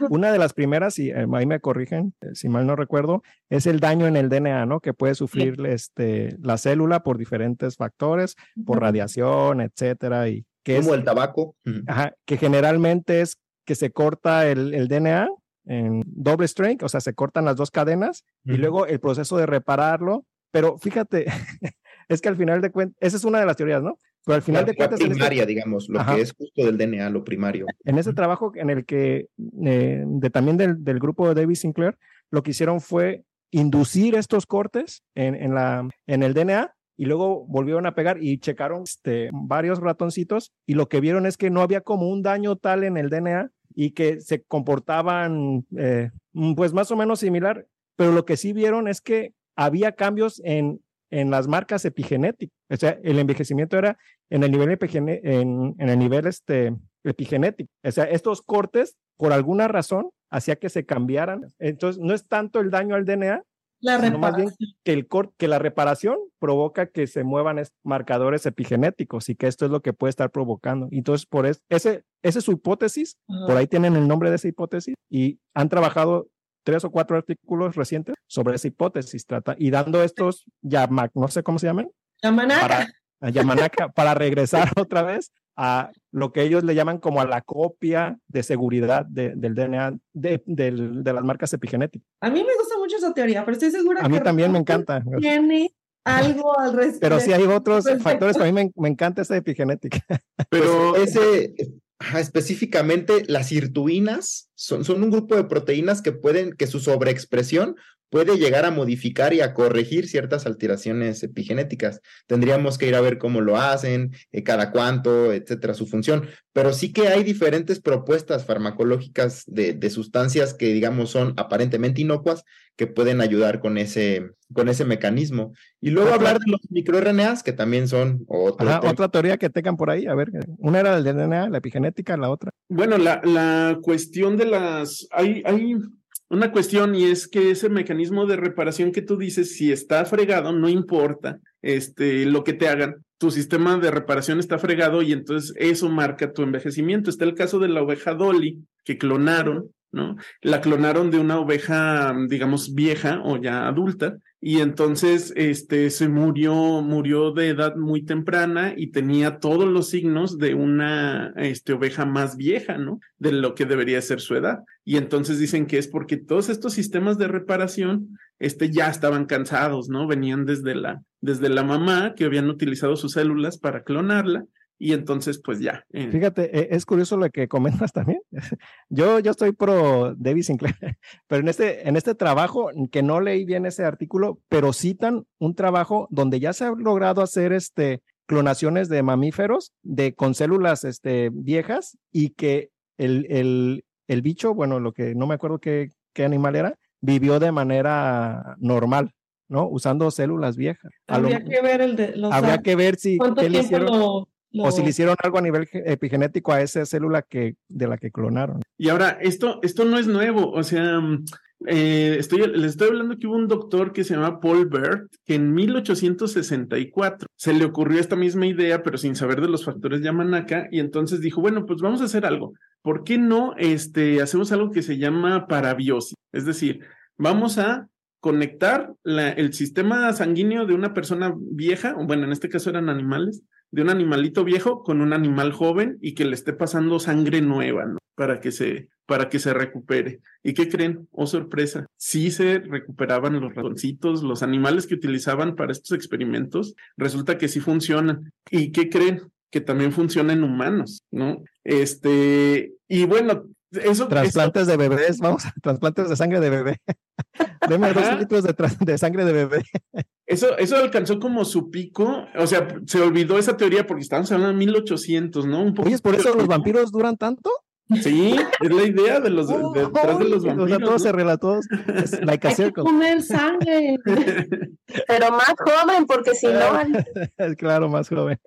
Una de las primeras, y eh, ahí me corrigen, eh, si mal no recuerdo, es el daño en el DNA, ¿no? Que puede sufrir este, la célula por diferentes factores, por radiación, etcétera, y que como es, el tabaco, ajá, que generalmente es que se corta el, el DNA en doble strength, o sea, se cortan las dos cadenas y luego el proceso de repararlo. Pero fíjate, es que al final de cuentas, esa es una de las teorías, ¿no? Pero al final de cuentas. La este primaria, digamos, lo que es justo del DNA, lo primario. En ese trabajo en el que, eh, de, también del, del, grupo de David Sinclair, lo que hicieron fue inducir estos cortes en, en, la, en el DNA y luego volvieron a pegar y checaron este, varios ratoncitos y lo que vieron es que no había como un daño tal en el DNA y que se comportaban eh, mm, pues más o menos similar, pero lo que sí vieron es que había cambios en, en las marcas epigenéticas, o sea, el envejecimiento era en el nivel, en, el nivel este, epigenético, o sea, estos cortes por alguna razón hacía que se cambiaran, entonces no es tanto el daño al DNA, La sino más bien reparación. que, el que la reparación provoca que se muevan es- marcadores epigenéticos y que esto es lo que puede estar provocando. Entonces, por es- ese, esa es su hipótesis, Ajá. por ahí tienen el nombre de esa hipótesis y han trabajado tres o cuatro artículos recientes sobre esa hipótesis trata, y dando estos Yamak, no sé cómo se llaman, La manaca. para, a Yamanaka, para regresar otra vez a lo que ellos le llaman como a la copia de seguridad de- del DNA, de, del- de las marcas epigenéticas. A mí me gusta mucho esa teoría, pero estoy segura A mí que también me encanta. Tiene algo al respecto. Pero sí hay otros respecto. factores que a mí me, me encanta esa epigenética. Pero Pues ese, específicamente las sirtuinas son, son un grupo de proteínas que pueden, que su sobreexpresión puede llegar a modificar y a corregir ciertas alteraciones epigenéticas. Tendríamos que ir a ver cómo lo hacen, eh, cada cuánto, etcétera, su función. Pero sí que hay diferentes propuestas farmacológicas de, de sustancias que, digamos, son aparentemente inocuas que pueden ayudar con ese, con ese mecanismo. Y luego hablar de los microRNAs, que también son otro Ajá, otra teoría que tengan por ahí, a ver, una era el DNA, la epigenética, la otra. Bueno, la, la cuestión de las. Hay, hay una cuestión y es que ese mecanismo de reparación que tú dices, si está fregado, no importa este, lo que te hagan. Tu sistema de reparación está fregado y entonces eso marca tu envejecimiento. Está el caso de la oveja Dolly, que clonaron, ¿no? La clonaron de una oveja, digamos, vieja o ya adulta, y entonces este se murió murió de edad muy temprana y tenía todos los signos de una este oveja más vieja, ¿no? De lo que debería ser su edad. Y entonces dicen que es porque todos estos sistemas de reparación este ya estaban cansados, ¿no? Venían desde la desde la mamá que habían utilizado sus células para clonarla y entonces pues ya. eh, Fíjate, e- es curioso lo que comentas también. Yo, yo estoy pro David Sinclair, pero en este, en este trabajo, que no leí bien ese artículo, pero citan un trabajo donde ya se ha logrado hacer este, clonaciones de mamíferos de, con células este, viejas y que el, el, el bicho, bueno, lo que no me acuerdo qué, qué animal era, vivió de manera normal, ¿no? Usando células viejas. Lo- Habría que ver el de los habría que ver si cuánto qué le tiempo hicieron lo, lo- o si le hicieron algo a nivel ge- epigenético a esa célula que, de la que clonaron. Y ahora, esto, esto no es nuevo, o sea, eh, estoy, les estoy hablando que hubo un doctor que se llama Paul Bert, que en 1864 se le ocurrió esta misma idea, pero sin saber de los factores Yamanaka, y entonces dijo, bueno, pues vamos a hacer algo. ¿Por qué no este, hacemos algo que se llama parabiosis? Es decir, vamos a conectar la- el sistema sanguíneo de una persona vieja, o bueno, en este caso eran animales, de un animalito viejo con un animal joven y que le esté pasando sangre nueva, ¿no? Para que se, para que se recupere. ¿Y qué creen? Oh, sorpresa. Sí se recuperaban los ratoncitos, los animales que utilizaban para estos experimentos, resulta que sí funcionan. ¿Y qué creen? Que también funciona en humanos, ¿no? Este, y bueno, eso. Trasplantes de bebés, vamos, trasplantes de sangre de bebé. Deme dos litros de, de sangre de bebé. Eso, eso alcanzó como su pico, o sea, se olvidó esa teoría porque estábamos hablando de 1800, ¿no? Un poco Oye, ¿es por eso los vampiros duran tanto? Sí, es la idea de los, de- detrás de los O sea, vampiros. todo ¿no? se relató. Like a Hay que poner sangre. Pero más joven, porque si no, claro, más joven.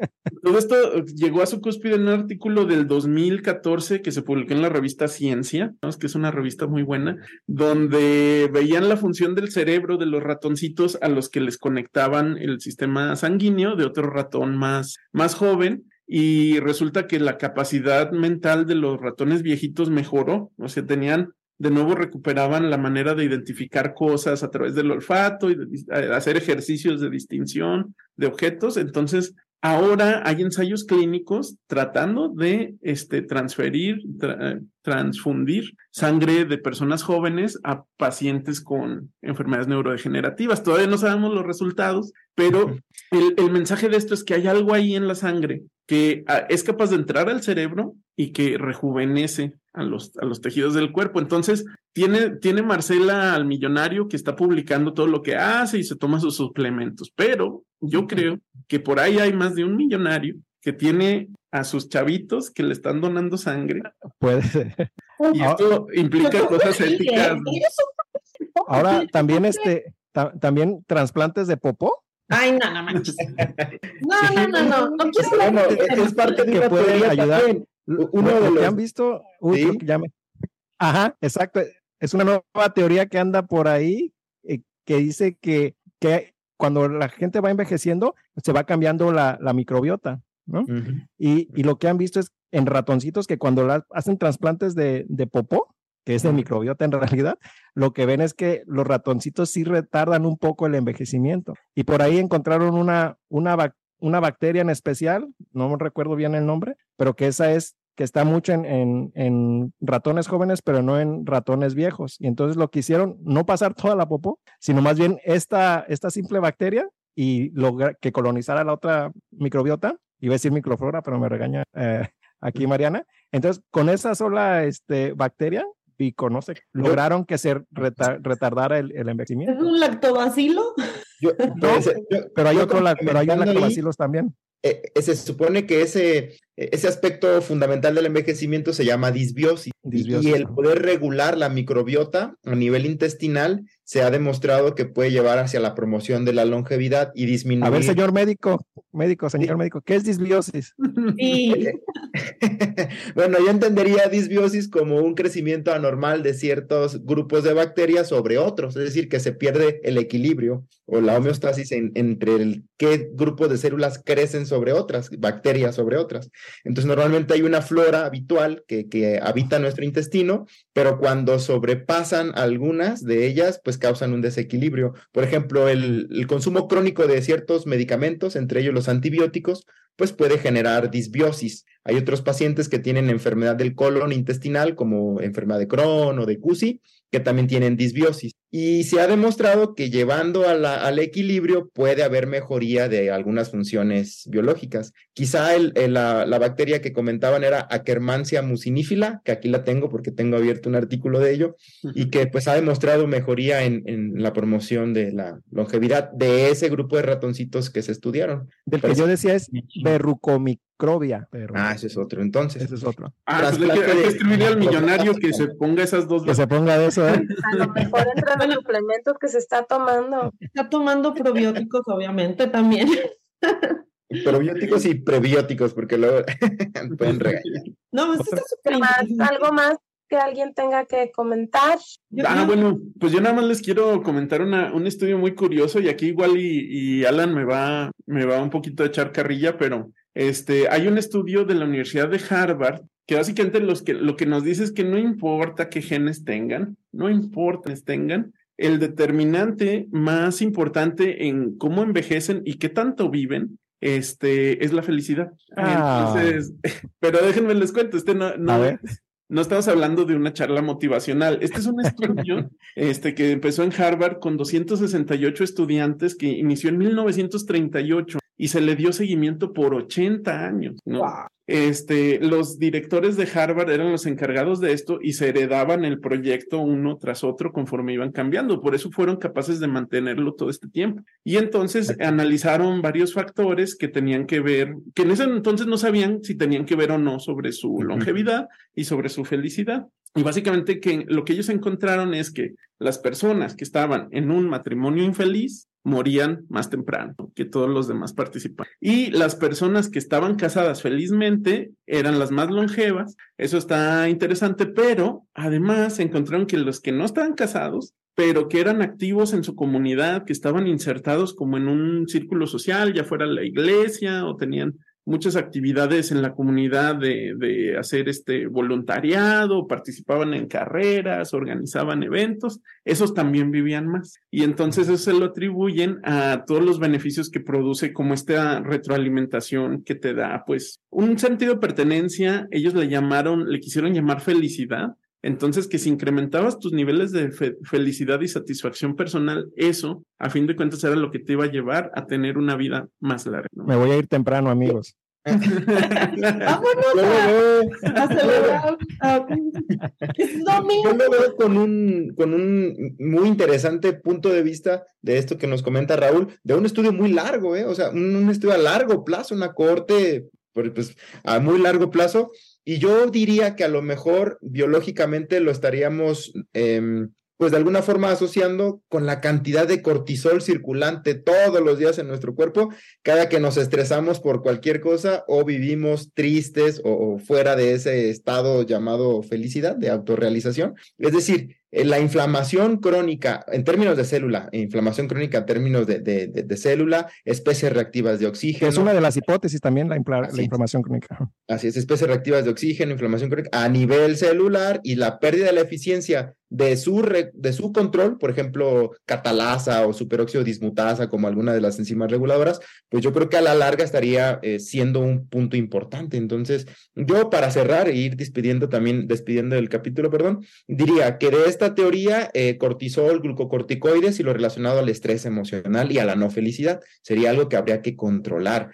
Todo esto llegó a su cúspide en un artículo del 2014 que se publicó en la revista Ciencia, ¿no? que es una revista muy buena, donde veían la función del cerebro de los ratoncitos a los que les conectaban el sistema sanguíneo de otro ratón más, más joven. Y resulta que la capacidad mental de los ratones viejitos mejoró, o sea, tenían de nuevo recuperaban la manera de identificar cosas a través del olfato y de eh, hacer ejercicios de distinción de objetos. Entonces, ahora hay ensayos clínicos tratando de este, transferir, tra- eh, transfundir sangre de personas jóvenes a pacientes con enfermedades neurodegenerativas. Todavía no sabemos los resultados, pero el, el mensaje de esto es que hay algo ahí en la sangre que ah, es capaz de entrar al cerebro y que rejuvenece a los, a los tejidos del cuerpo. Entonces, tiene, tiene Marcela al millonario que está publicando todo lo que hace y se toma sus suplementos, pero yo creo que por ahí hay más de un millonario que tiene a sus chavitos que le están donando sangre Puede ser. y esto implica cosas éticas. Ahora también este, ta- también trasplantes de popó Ay, no, no manches. No, no, no, no. No quiero Bueno, hablar de es, parte de Que una puede teoría ayudar. también. Uno de ¿que los han visto? Uy, Sí. que ya me- Ajá, exacto. Es una nueva teoría que anda por ahí, eh, que dice que, que cuando la gente va envejeciendo, se va cambiando la, la microbiota, ¿no? y, y, lo que han visto es en ratoncitos que cuando la, hacen trasplantes de, de popó, que es de microbiota en realidad, lo que ven es que los ratoncitos sí retardan un poco el envejecimiento. Y por ahí encontraron una, una, una bacteria en especial, no recuerdo bien el nombre, pero que esa es que está mucho en, en, en, ratones jóvenes, pero no en ratones viejos. Y entonces lo que hicieron, no pasar toda la popó, sino más bien esta, esta simple bacteria y lograr que colonizara la otra microbiota, iba a decir microflora, pero me regaña eh, aquí Mariana. Entonces, con esa sola este, bacteria, y conoce, lograron que se retardara el, el, envejecimiento. ¿Es un lactobacilo? pero hay otro, pero hay lactobacilos también. Eh, eh, se supone que ese, ese aspecto fundamental del envejecimiento se llama disbiosis, disbiosis, y el poder regular la microbiota a nivel intestinal se ha demostrado que puede llevar hacia la promoción de la longevidad y disminuir. A ver, señor médico, médico, señor médico, ¿qué es disbiosis? bueno, yo entendería disbiosis como un crecimiento anormal de ciertos grupos de bacterias sobre otros, es decir, que se pierde el equilibrio o la homeostasis entre el qué grupo de células crecen sobre otras, bacterias sobre otras. Entonces, normalmente hay una flora habitual que, que habita nuestro intestino, pero cuando sobrepasan algunas de ellas, pues causan un desequilibrio. Por ejemplo, el, consumo crónico de ciertos medicamentos, entre ellos los antibióticos, pues puede generar disbiosis. Hay otros pacientes que tienen enfermedad del colon intestinal, como enfermedad de Crohn o de CUSI, que también tienen disbiosis. Y se ha demostrado que llevando al equilibrio puede haber mejoría de algunas funciones biológicas. Quizá el, la, la, bacteria que comentaban era Akkermansia mucinífila, que aquí la tengo porque tengo abierto un artículo de ello, y que pues ha demostrado mejoría en, en la promoción de la longevidad de ese grupo de ratoncitos que se estudiaron. Del que yo decía es verrucomicrobia. Pero... Ah, ese es otro, entonces. Ese es otro. Ah, pues hay que, hay que escribirle al millonario que se ponga esas dos. Que se ponga de eso, ¿eh? A lo mejor entra en los suplementos que se está tomando. Está tomando probióticos, obviamente, también. Probióticos y prebióticos, porque luego pueden regañar. No, eso está más, algo más que alguien tenga que comentar. Ah, bueno, pues yo nada más les quiero comentar una, un estudio muy curioso y aquí igual y, y, Alan me va, me va un poquito a echar carrilla, pero este, hay un estudio de la Universidad de Harvard que básicamente los que, lo que nos dice es que no importa qué genes tengan, no importa que tengan, el determinante más importante en cómo envejecen y qué tanto viven, este, es la felicidad. Ah. Entonces, pero déjenme les cuento, este no, no, no estamos hablando de una charla motivacional. Este es un estudio este, que empezó en Harvard con 268 estudiantes que inició en 1938 y se le dio seguimiento por 80 años, ¿no? Este, los directores de Harvard eran los encargados de esto y se heredaban el proyecto uno tras otro conforme iban cambiando. Por eso fueron capaces de mantenerlo todo este tiempo. Y entonces analizaron varios factores que tenían que ver, que en ese entonces no sabían si tenían que ver o no sobre su longevidad y sobre su felicidad. Y básicamente que lo que ellos encontraron es que las personas que estaban en un matrimonio infeliz morían más temprano que todos los demás participantes. Y las personas que estaban casadas felizmente eran las más longevas. Eso está interesante, pero además encontraron que los que no estaban casados, pero que eran activos en su comunidad, que estaban insertados como en un círculo social, ya fuera la iglesia o tenían muchas actividades en la comunidad de, de, hacer este voluntariado, participaban en carreras, organizaban eventos, esos también vivían más. Y entonces eso se lo atribuyen a todos los beneficios que produce como esta retroalimentación que te da, pues, un sentido de pertenencia, ellos le llamaron, le quisieron llamar felicidad. Entonces, que si incrementabas tus niveles de fe felicidad y satisfacción personal, eso, a fin de cuentas, era lo que te iba a llevar a tener una vida más larga. ¿no? Me voy a ir temprano, amigos. Vámonos a, a celebrar. Es domingo. Yo lo veo con un, con un muy interesante punto de vista de esto que nos comenta Raúl, de un estudio muy largo, ¿eh? o sea, un, un estudio a largo plazo, una corte pues, a muy largo plazo. Y yo diría que a lo mejor biológicamente lo estaríamos eh, pues de alguna forma asociando con la cantidad de cortisol circulante todos los días en nuestro cuerpo, cada que nos estresamos por cualquier cosa o vivimos tristes o, o fuera de ese estado llamado felicidad, de autorrealización. Es decir, la inflamación crónica en términos de célula, inflamación crónica en términos de, de, célula, especies reactivas de oxígeno. Es una de las hipótesis también la, la inflamación crónica. Así es, especies reactivas de oxígeno, inflamación crónica a nivel celular y la pérdida de la eficiencia de su, de su control, por ejemplo, catalasa o superóxido dismutasa como alguna de las enzimas reguladoras, pues yo creo que a la larga estaría eh, siendo un punto importante. Entonces, yo para cerrar e ir despidiendo también, despidiendo el capítulo, perdón, diría que de esta teoría, eh, cortisol, glucocorticoides y lo relacionado al estrés emocional y a la no felicidad sería algo que habría que controlar.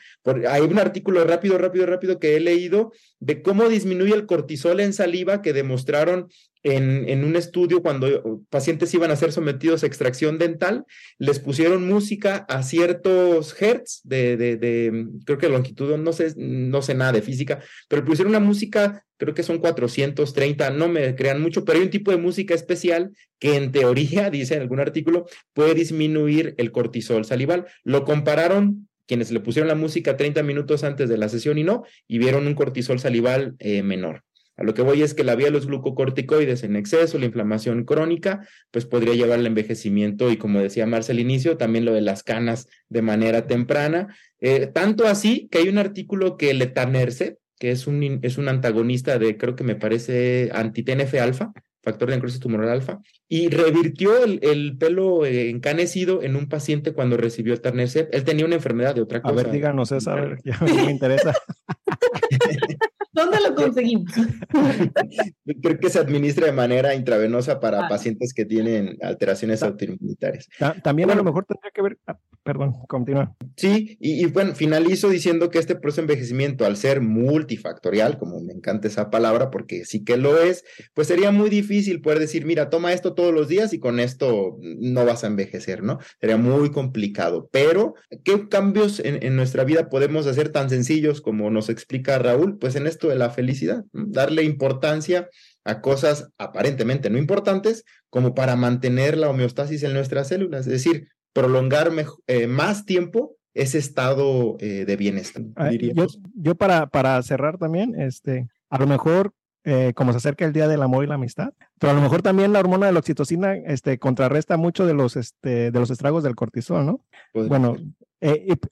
hay un artículo rápido, rápido, rápido que he leído de cómo disminuye el cortisol en saliva que demostraron en, un estudio cuando pacientes iban a ser sometidos a extracción dental, les pusieron música a ciertos hertz de, de, creo que longitud, no sé, no sé nada de física, pero pusieron una música, creo que son 430, no me crean mucho, pero hay un tipo de música especial que en teoría, dice en algún artículo, puede disminuir el cortisol salival. Lo compararon quienes le pusieron la música 30 minutos antes de la sesión y no, y vieron un cortisol salival eh, menor. A lo que voy es que la vía de los glucocorticoides en exceso, la inflamación crónica, pues podría llevar al envejecimiento y como decía Marcel al inicio, también lo de las canas de manera temprana. Eh, tanto así que hay un artículo que Letanerce, que es un, es un antagonista de, creo que me parece, anti-TNF alfa, factor de necrosis tumoral alfa, y revirtió el, pelo encanecido en un paciente cuando recibió el Tanercept. Él tenía una enfermedad de otra cosa. A ver, díganos ver, ya me interesa. ¿Dónde lo conseguimos? Creo que se administra de manera intravenosa para ah. pacientes que tienen alteraciones autoinmunitarias. También a lo mejor tendría que ver, ah, perdón, continúa. Sí, y, bueno, finalizo diciendo que este proceso de envejecimiento, al ser multifactorial, como me encanta esa palabra, porque sí que lo es, pues sería muy difícil poder decir, mira, toma esto todos los días y con esto no vas a envejecer, ¿no? Sería muy complicado. Pero, ¿qué cambios en, en nuestra vida podemos hacer tan sencillos como nos explica Raúl? Pues en de la felicidad, darle importancia a cosas aparentemente no importantes como para mantener la homeostasis en nuestras células, es decir, prolongar eh, más tiempo ese estado eh, de bienestar. Ah, yo, para, para cerrar también, este, a lo mejor eh, como se acerca el Día del Amor y la Amistad, pero a lo mejor también la hormona de la oxitocina este, contrarresta mucho de los, este, de los estragos del cortisol, ¿no? bueno,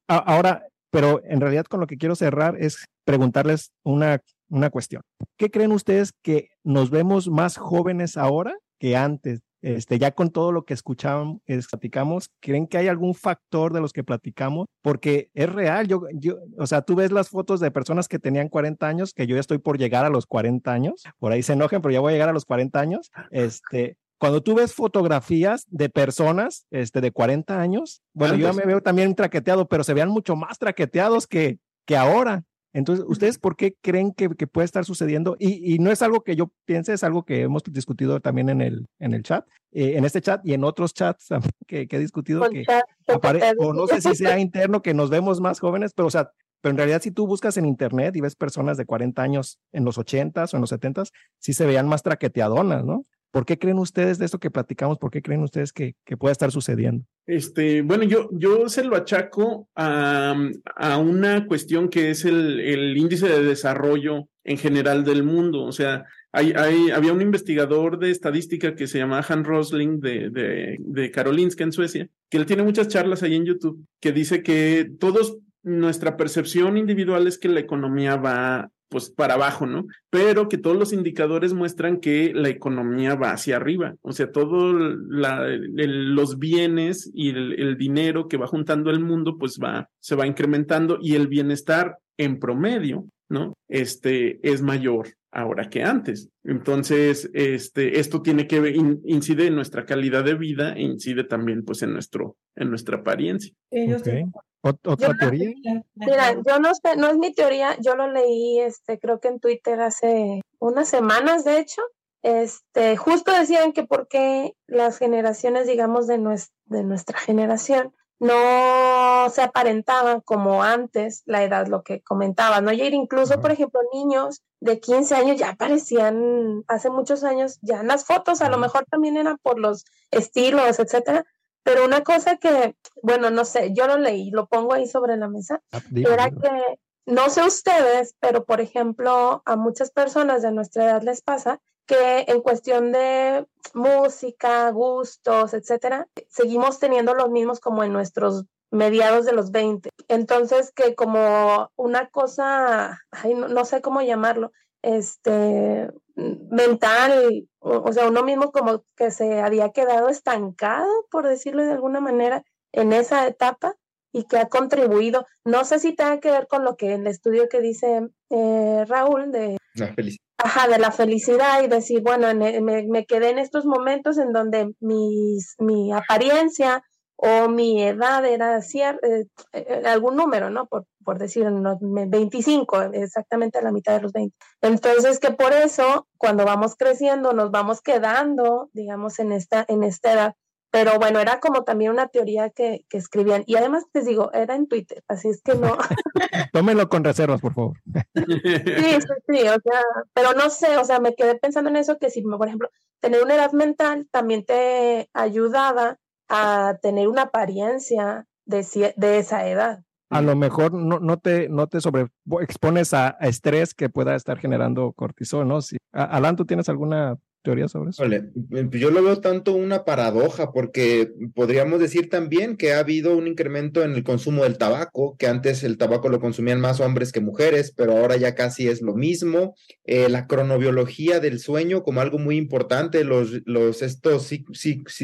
ahora, pero en realidad con lo que quiero cerrar es preguntarles una, una cuestión. ¿Qué creen ustedes que nos vemos más jóvenes ahora que antes? Este, ya con todo lo que escuchamos, platicamos, ¿creen que hay algún factor de los que platicamos? Porque es real, yo, yo, o sea, tú ves las fotos de personas que tenían 40 años, que yo ya estoy por llegar a los 40 años, por ahí se enojen, pero ya voy a llegar a los 40 años, este, cuando tú ves fotografías de personas este, de 40 años, bueno, yo me veo también traqueteado, pero se vean mucho más traqueteados que, que ahora. Entonces, ¿ustedes por qué creen que, puede estar sucediendo? Y, no es algo que yo piense, es algo que hemos discutido también en el, en el chat, eh, en este chat y en otros chats que, he discutido, que o no sé si sea interno, que nos vemos más jóvenes, pero o sea, pero en realidad si tú buscas en internet y ves personas de 40 años en los 80s o en los 70s, sí se veían más traqueteadonas, ¿no? ¿Por qué creen ustedes de esto que platicamos? ¿Por qué creen ustedes que, que pueda estar sucediendo? Este, bueno, yo, yo se lo achaco a, a una cuestión que es el, el, índice de desarrollo en general del mundo. O sea, hay, hay, había un investigador de estadística que se llama Han Rosling de, de, de Karolinska en Suecia, que él tiene muchas charlas ahí en YouTube, que dice que todos nuestra percepción individual es que la economía va pues para abajo, ¿no? Pero que todos los indicadores muestran que la economía va hacia arriba, o sea, todos los bienes y el, dinero que va juntando el mundo, pues va, se va incrementando y el bienestar en promedio, ¿no? Este es mayor ahora que antes. Entonces, este, esto tiene que ver, incide en nuestra calidad de vida e incide también, pues, en nuestro, en nuestra apariencia. ¿Otra teoría? Mira, yo no sé, no es mi teoría, yo lo leí, este, creo que en Twitter hace unas semanas, de hecho, este, justo decían que porque las generaciones, digamos, de, de nuestra generación, no se aparentaban como antes la edad, lo que comentaba, ¿no? Y incluso, por ejemplo, niños de 15 años ya aparecían hace muchos años, ya en las fotos, a lo mejor también eran por los estilos, etcétera, pero una cosa que, bueno, no sé, yo lo leí, lo pongo ahí sobre la mesa, ah, era que, no sé ustedes, pero por ejemplo, a muchas personas de nuestra edad les pasa que en cuestión de música, gustos, etcétera, seguimos teniendo los mismos como en nuestros mediados de los 20. Entonces, que como una cosa, no, sé cómo llamarlo, este, mental, o, sea, uno mismo como que se había quedado estancado, por decirlo de alguna manera, en esa etapa y que ha contribuido, no sé si tenga que ver con lo que el estudio que dice eh, Raúl de la felicidad. Ajá, de la felicidad y decir, bueno, e, me, me, quedé en estos momentos en donde mis, mi apariencia o mi edad era cierto, eh, eh, algún número, ¿no? Por, por decir, 25, exactamente a la mitad de los 20. Entonces, que por eso, cuando vamos creciendo, nos vamos quedando, digamos, en esta, en esta edad. Pero bueno, era como también una teoría que, que escribían. Y además, les digo, era en Twitter, así es que no. Tómenlo con reservas, por favor. sí, sí, sí, o sea, pero no sé, o sea, me quedé pensando en eso, que si, por ejemplo, tener una edad mental también te ayudaba a tener una apariencia de, de esa edad. A lo mejor no, no te, no te expones a, estrés que pueda estar generando cortisol, ¿no? Si, Alan, ¿tú tienes alguna teoría sobre eso? Eh, pues yo lo veo tanto una paradoja, porque podríamos decir también que ha habido un incremento en el consumo del tabaco, que antes el tabaco lo consumían más hombres que mujeres, pero ahora ya casi es lo mismo. Eh, la cronobiología del sueño como algo muy importante, los, los estos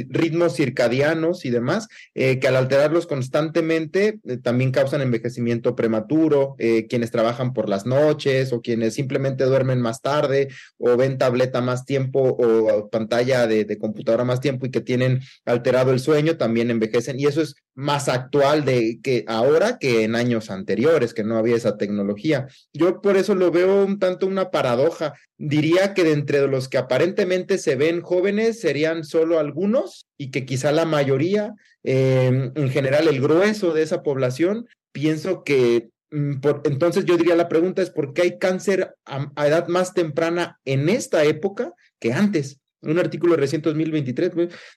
ritmos circadianos y demás, eh, que al alterarlos constantemente también causan envejecimiento prematuro, quienes trabajan por las noches o quienes simplemente duermen más tarde o ven tableta más tiempo o pantalla de, computadora más tiempo y que tienen alterado el sueño, también envejecen. Y eso es más actual de que ahora que en años anteriores, que no había esa tecnología. Yo por eso lo veo un tanto una paradoja. Diría que de entre los que aparentemente se ven jóvenes serían solo algunos y que quizá la mayoría, em, en general el grueso de esa población, pienso que mm, entonces yo diría la pregunta es por qué hay cáncer a, edad más temprana en esta época que antes. Un artículo reciente 2023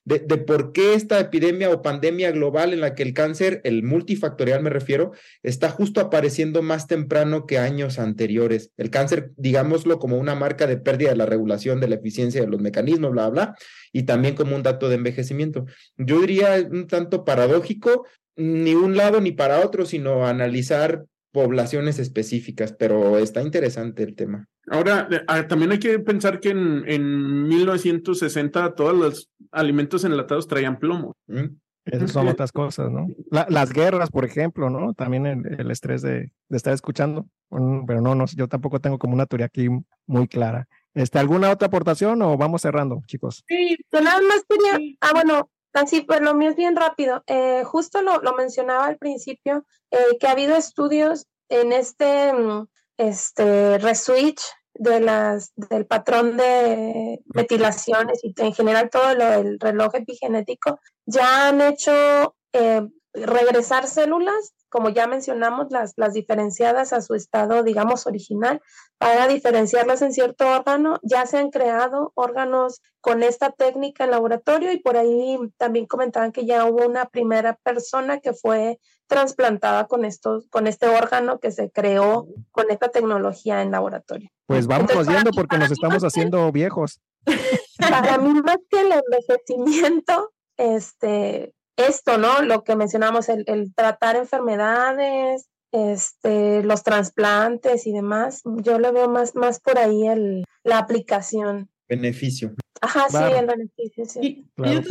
de, de por qué esta epidemia o pandemia global en la que el cáncer, el multifactorial me refiero, está justo apareciendo más temprano que años anteriores. El cáncer, digámoslo como una marca de pérdida de la regulación de la eficiencia de los mecanismos, bla, bla, y también como un dato de envejecimiento. Yo diría un tanto paradójico, ni un lado ni para otro, sino analizar poblaciones específicas, pero está interesante el tema. Ahora, ah, también hay que pensar que en, en 1960 todos los alimentos enlatados traían plomo. ¿Mm? Esas son otras cosas, ¿no? las guerras, por ejemplo, ¿no? También el, estrés de, estar escuchando, pero no, no, yo tampoco tengo como una teoría aquí muy clara. Este, ¿Alguna otra aportación o vamos cerrando, chicos? Sí, yo nada más quería, ah, bueno, así, pues lo mío es bien rápido. Eh, justo lo, lo, mencionaba al principio, eh, que ha habido estudios en este, mm, este reswitch de las, del patrón de metilaciones y en general todo lo del reloj epigenético, ya han hecho eh, regresar células, como ya mencionamos, las, las diferenciadas a su estado, digamos, original, para diferenciarlas en cierto órgano. Ya se han creado órganos con esta técnica en laboratorio y por ahí también comentaban que ya hubo una primera persona que fue trasplantada con, estos, con este órgano que se creó con esta tecnología en laboratorio. Pues vamos yendo porque nos estamos haciendo viejos. Para mí, más que el envejecimiento, este, esto, ¿no? Lo que mencionamos, el, el tratar enfermedades, este, los trasplantes y demás, yo lo veo más, más por ahí el, la aplicación. Beneficio. Ajá, sí, el beneficio, sí. yo,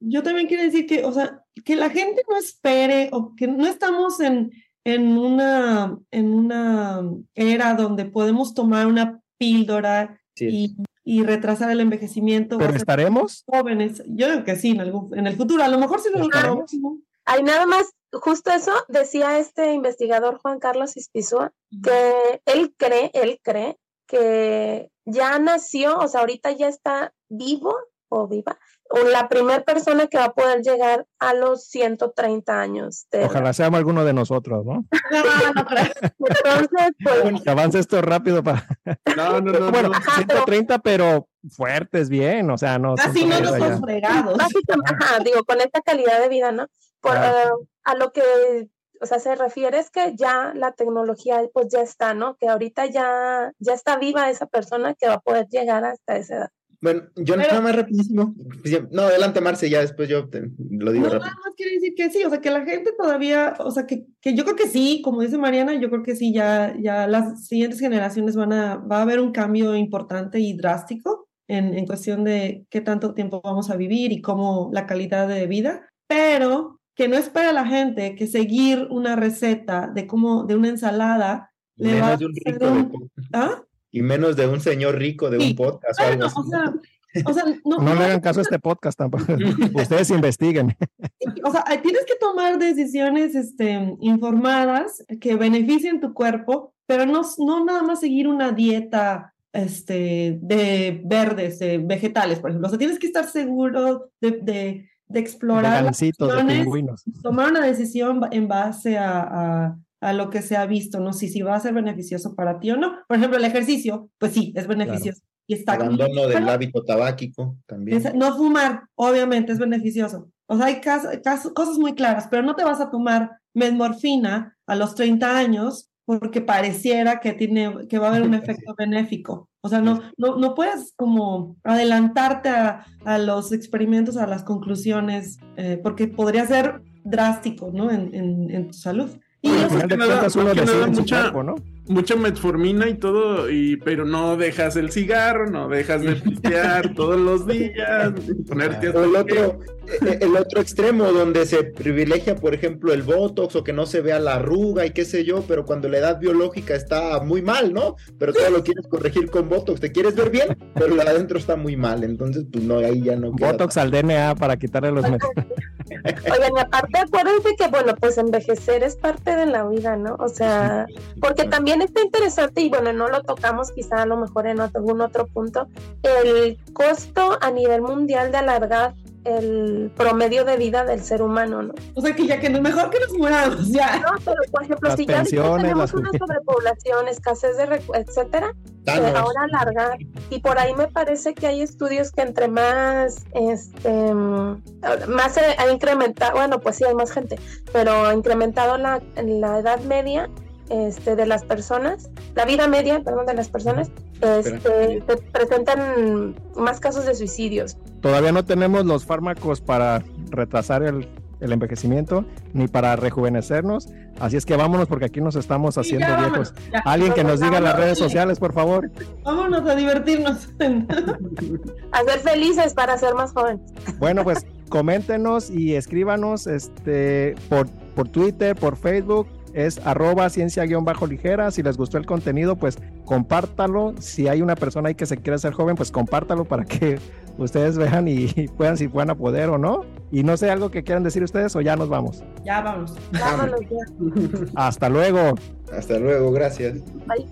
yo, también quiero decir que, o sea, que la gente no espere o que no estamos en, en, una, en una era donde podemos tomar una píldora y y retrasar el envejecimiento. ¿Pero estaremos? Jóvenes, yo creo que sí, en, algún, en el futuro, a lo mejor sí lo logramos. Hay nada más, justo eso decía este investigador Juan Carlos Ispizúa, que él cree, él cree que ya nació, o sea, ahorita ya está vivo o viva, la primera persona que va a poder llegar a los 130 años. Ojalá seamos alguno de nosotros, ¿no? Entonces, pues... Que avance esto rápido para... No, no, no. Bueno, 130, pero fuertes, bien, o sea, no... Así no los fregados. Básicamente, ajá, digo, con esta calidad de vida, ¿no? Por, a lo que o sea, se refiere es que ya la tecnología pues ya está, ¿no? Que ahorita ya, ya está viva esa persona que va a poder llegar hasta esa edad. Bueno, yo nada más rapidísimo. No, adelante Marce, ya después yo lo digo no, rápido. Nada más quiero decir que sí, o sea, que la gente todavía, o sea, que, que yo creo que sí, como dice Mariana, yo creo que sí, ya, ya las siguientes generaciones van a, va a haber un cambio importante y drástico en, en cuestión de qué tanto tiempo vamos a vivir y cómo la calidad de vida, pero que no espera la gente que seguir una receta de cómo, de una ensalada, le va a hacer un- ¿Ah? Y menos de un señor rico de Sí. un podcast o algo así. o sea, o sea, no, No le hagan caso a este podcast tampoco. Ustedes investiguen. o sea, tienes que tomar decisiones este, informadas que beneficien tu cuerpo, pero no, no nada más seguir una dieta este, de verdes, de vegetales, por ejemplo. O sea, tienes que estar seguro de, de, de explorar, las de opciones, pingüinos. tomar una decisión en base a, a, a lo que se ha visto, ¿no? Si, si va a ser beneficioso para ti o no. Por ejemplo, el ejercicio, pues sí, es beneficioso. Y está Abandono del hábito tabáquico también. es- no fumar, obviamente, es beneficioso. O sea, hay cas- cas- cosas muy claras, pero no te vas a tomar metmorfina a los 30 años porque pareciera que, tiene, que va a haber un efecto benéfico. O sea, no, no, no puedes como adelantarte a, a los experimentos, a las conclusiones, eh, porque podría ser drástico, ¿no? En, en, en tu salud. Y Bueno, Al los- final de Más que nada- cuentas uno que nada en su mucha- cuerpo, ¿no? Mucha metformina y todo, y, pero no dejas el cigarro, no dejas de pistear todos los días, ponerte O el hasta otro, eh, el otro extremo donde se privilegia, por ejemplo, el botox o que no se vea la arruga y qué sé yo, pero cuando la edad biológica está muy mal, ¿no? Pero todo lo quieres corregir con botox, te quieres ver bien, pero la de adentro está muy mal, entonces pues no, ahí ya no queda Botox al DNA para quitarle los Oigan, y aparte acuérdense que, bueno, pues envejecer es parte de la vida, ¿no? O sea, porque también está interesante, y bueno, no lo tocamos quizá a lo mejor en algún otro punto, el costo a nivel mundial de alargar el promedio de vida del ser humano, ¿no? o sea, que ya que no, mejor que nos muramos, ya. No, pero por ejemplo, Las si ya tenemos las una sobrepoblación, escasez de recu- etcétera, Thanos. ahora alargar y por ahí me parece que hay estudios que entre más este más se ha incrementado bueno pues sí hay más gente pero ha incrementado la, la edad media este de las personas la vida media perdón de las personas este se presentan más casos de suicidios Todavía no tenemos los fármacos para retrasar el, el envejecimiento ni para rejuvenecernos. Así es que vámonos porque aquí nos estamos Sí, haciendo ya, viejos. ya. Alguien que nos diga en las redes sociales, por favor. Vámonos a divertirnos. a ser felices para ser más jóvenes Bueno, pues coméntenos y escríbanos este, por, por Twitter, por Facebook es arroba ciencia-ligera. Si les gustó el contenido, pues compártalo. Si hay una persona ahí que se quiere hacer joven, pues compártalo para que ustedes vean y, puedan, si puedan a poder o no. Y no sé, algo que quieran decir ustedes o ya nos vamos. Ya vamos. Ya vamos. Hasta luego. Hasta luego, gracias. Bye.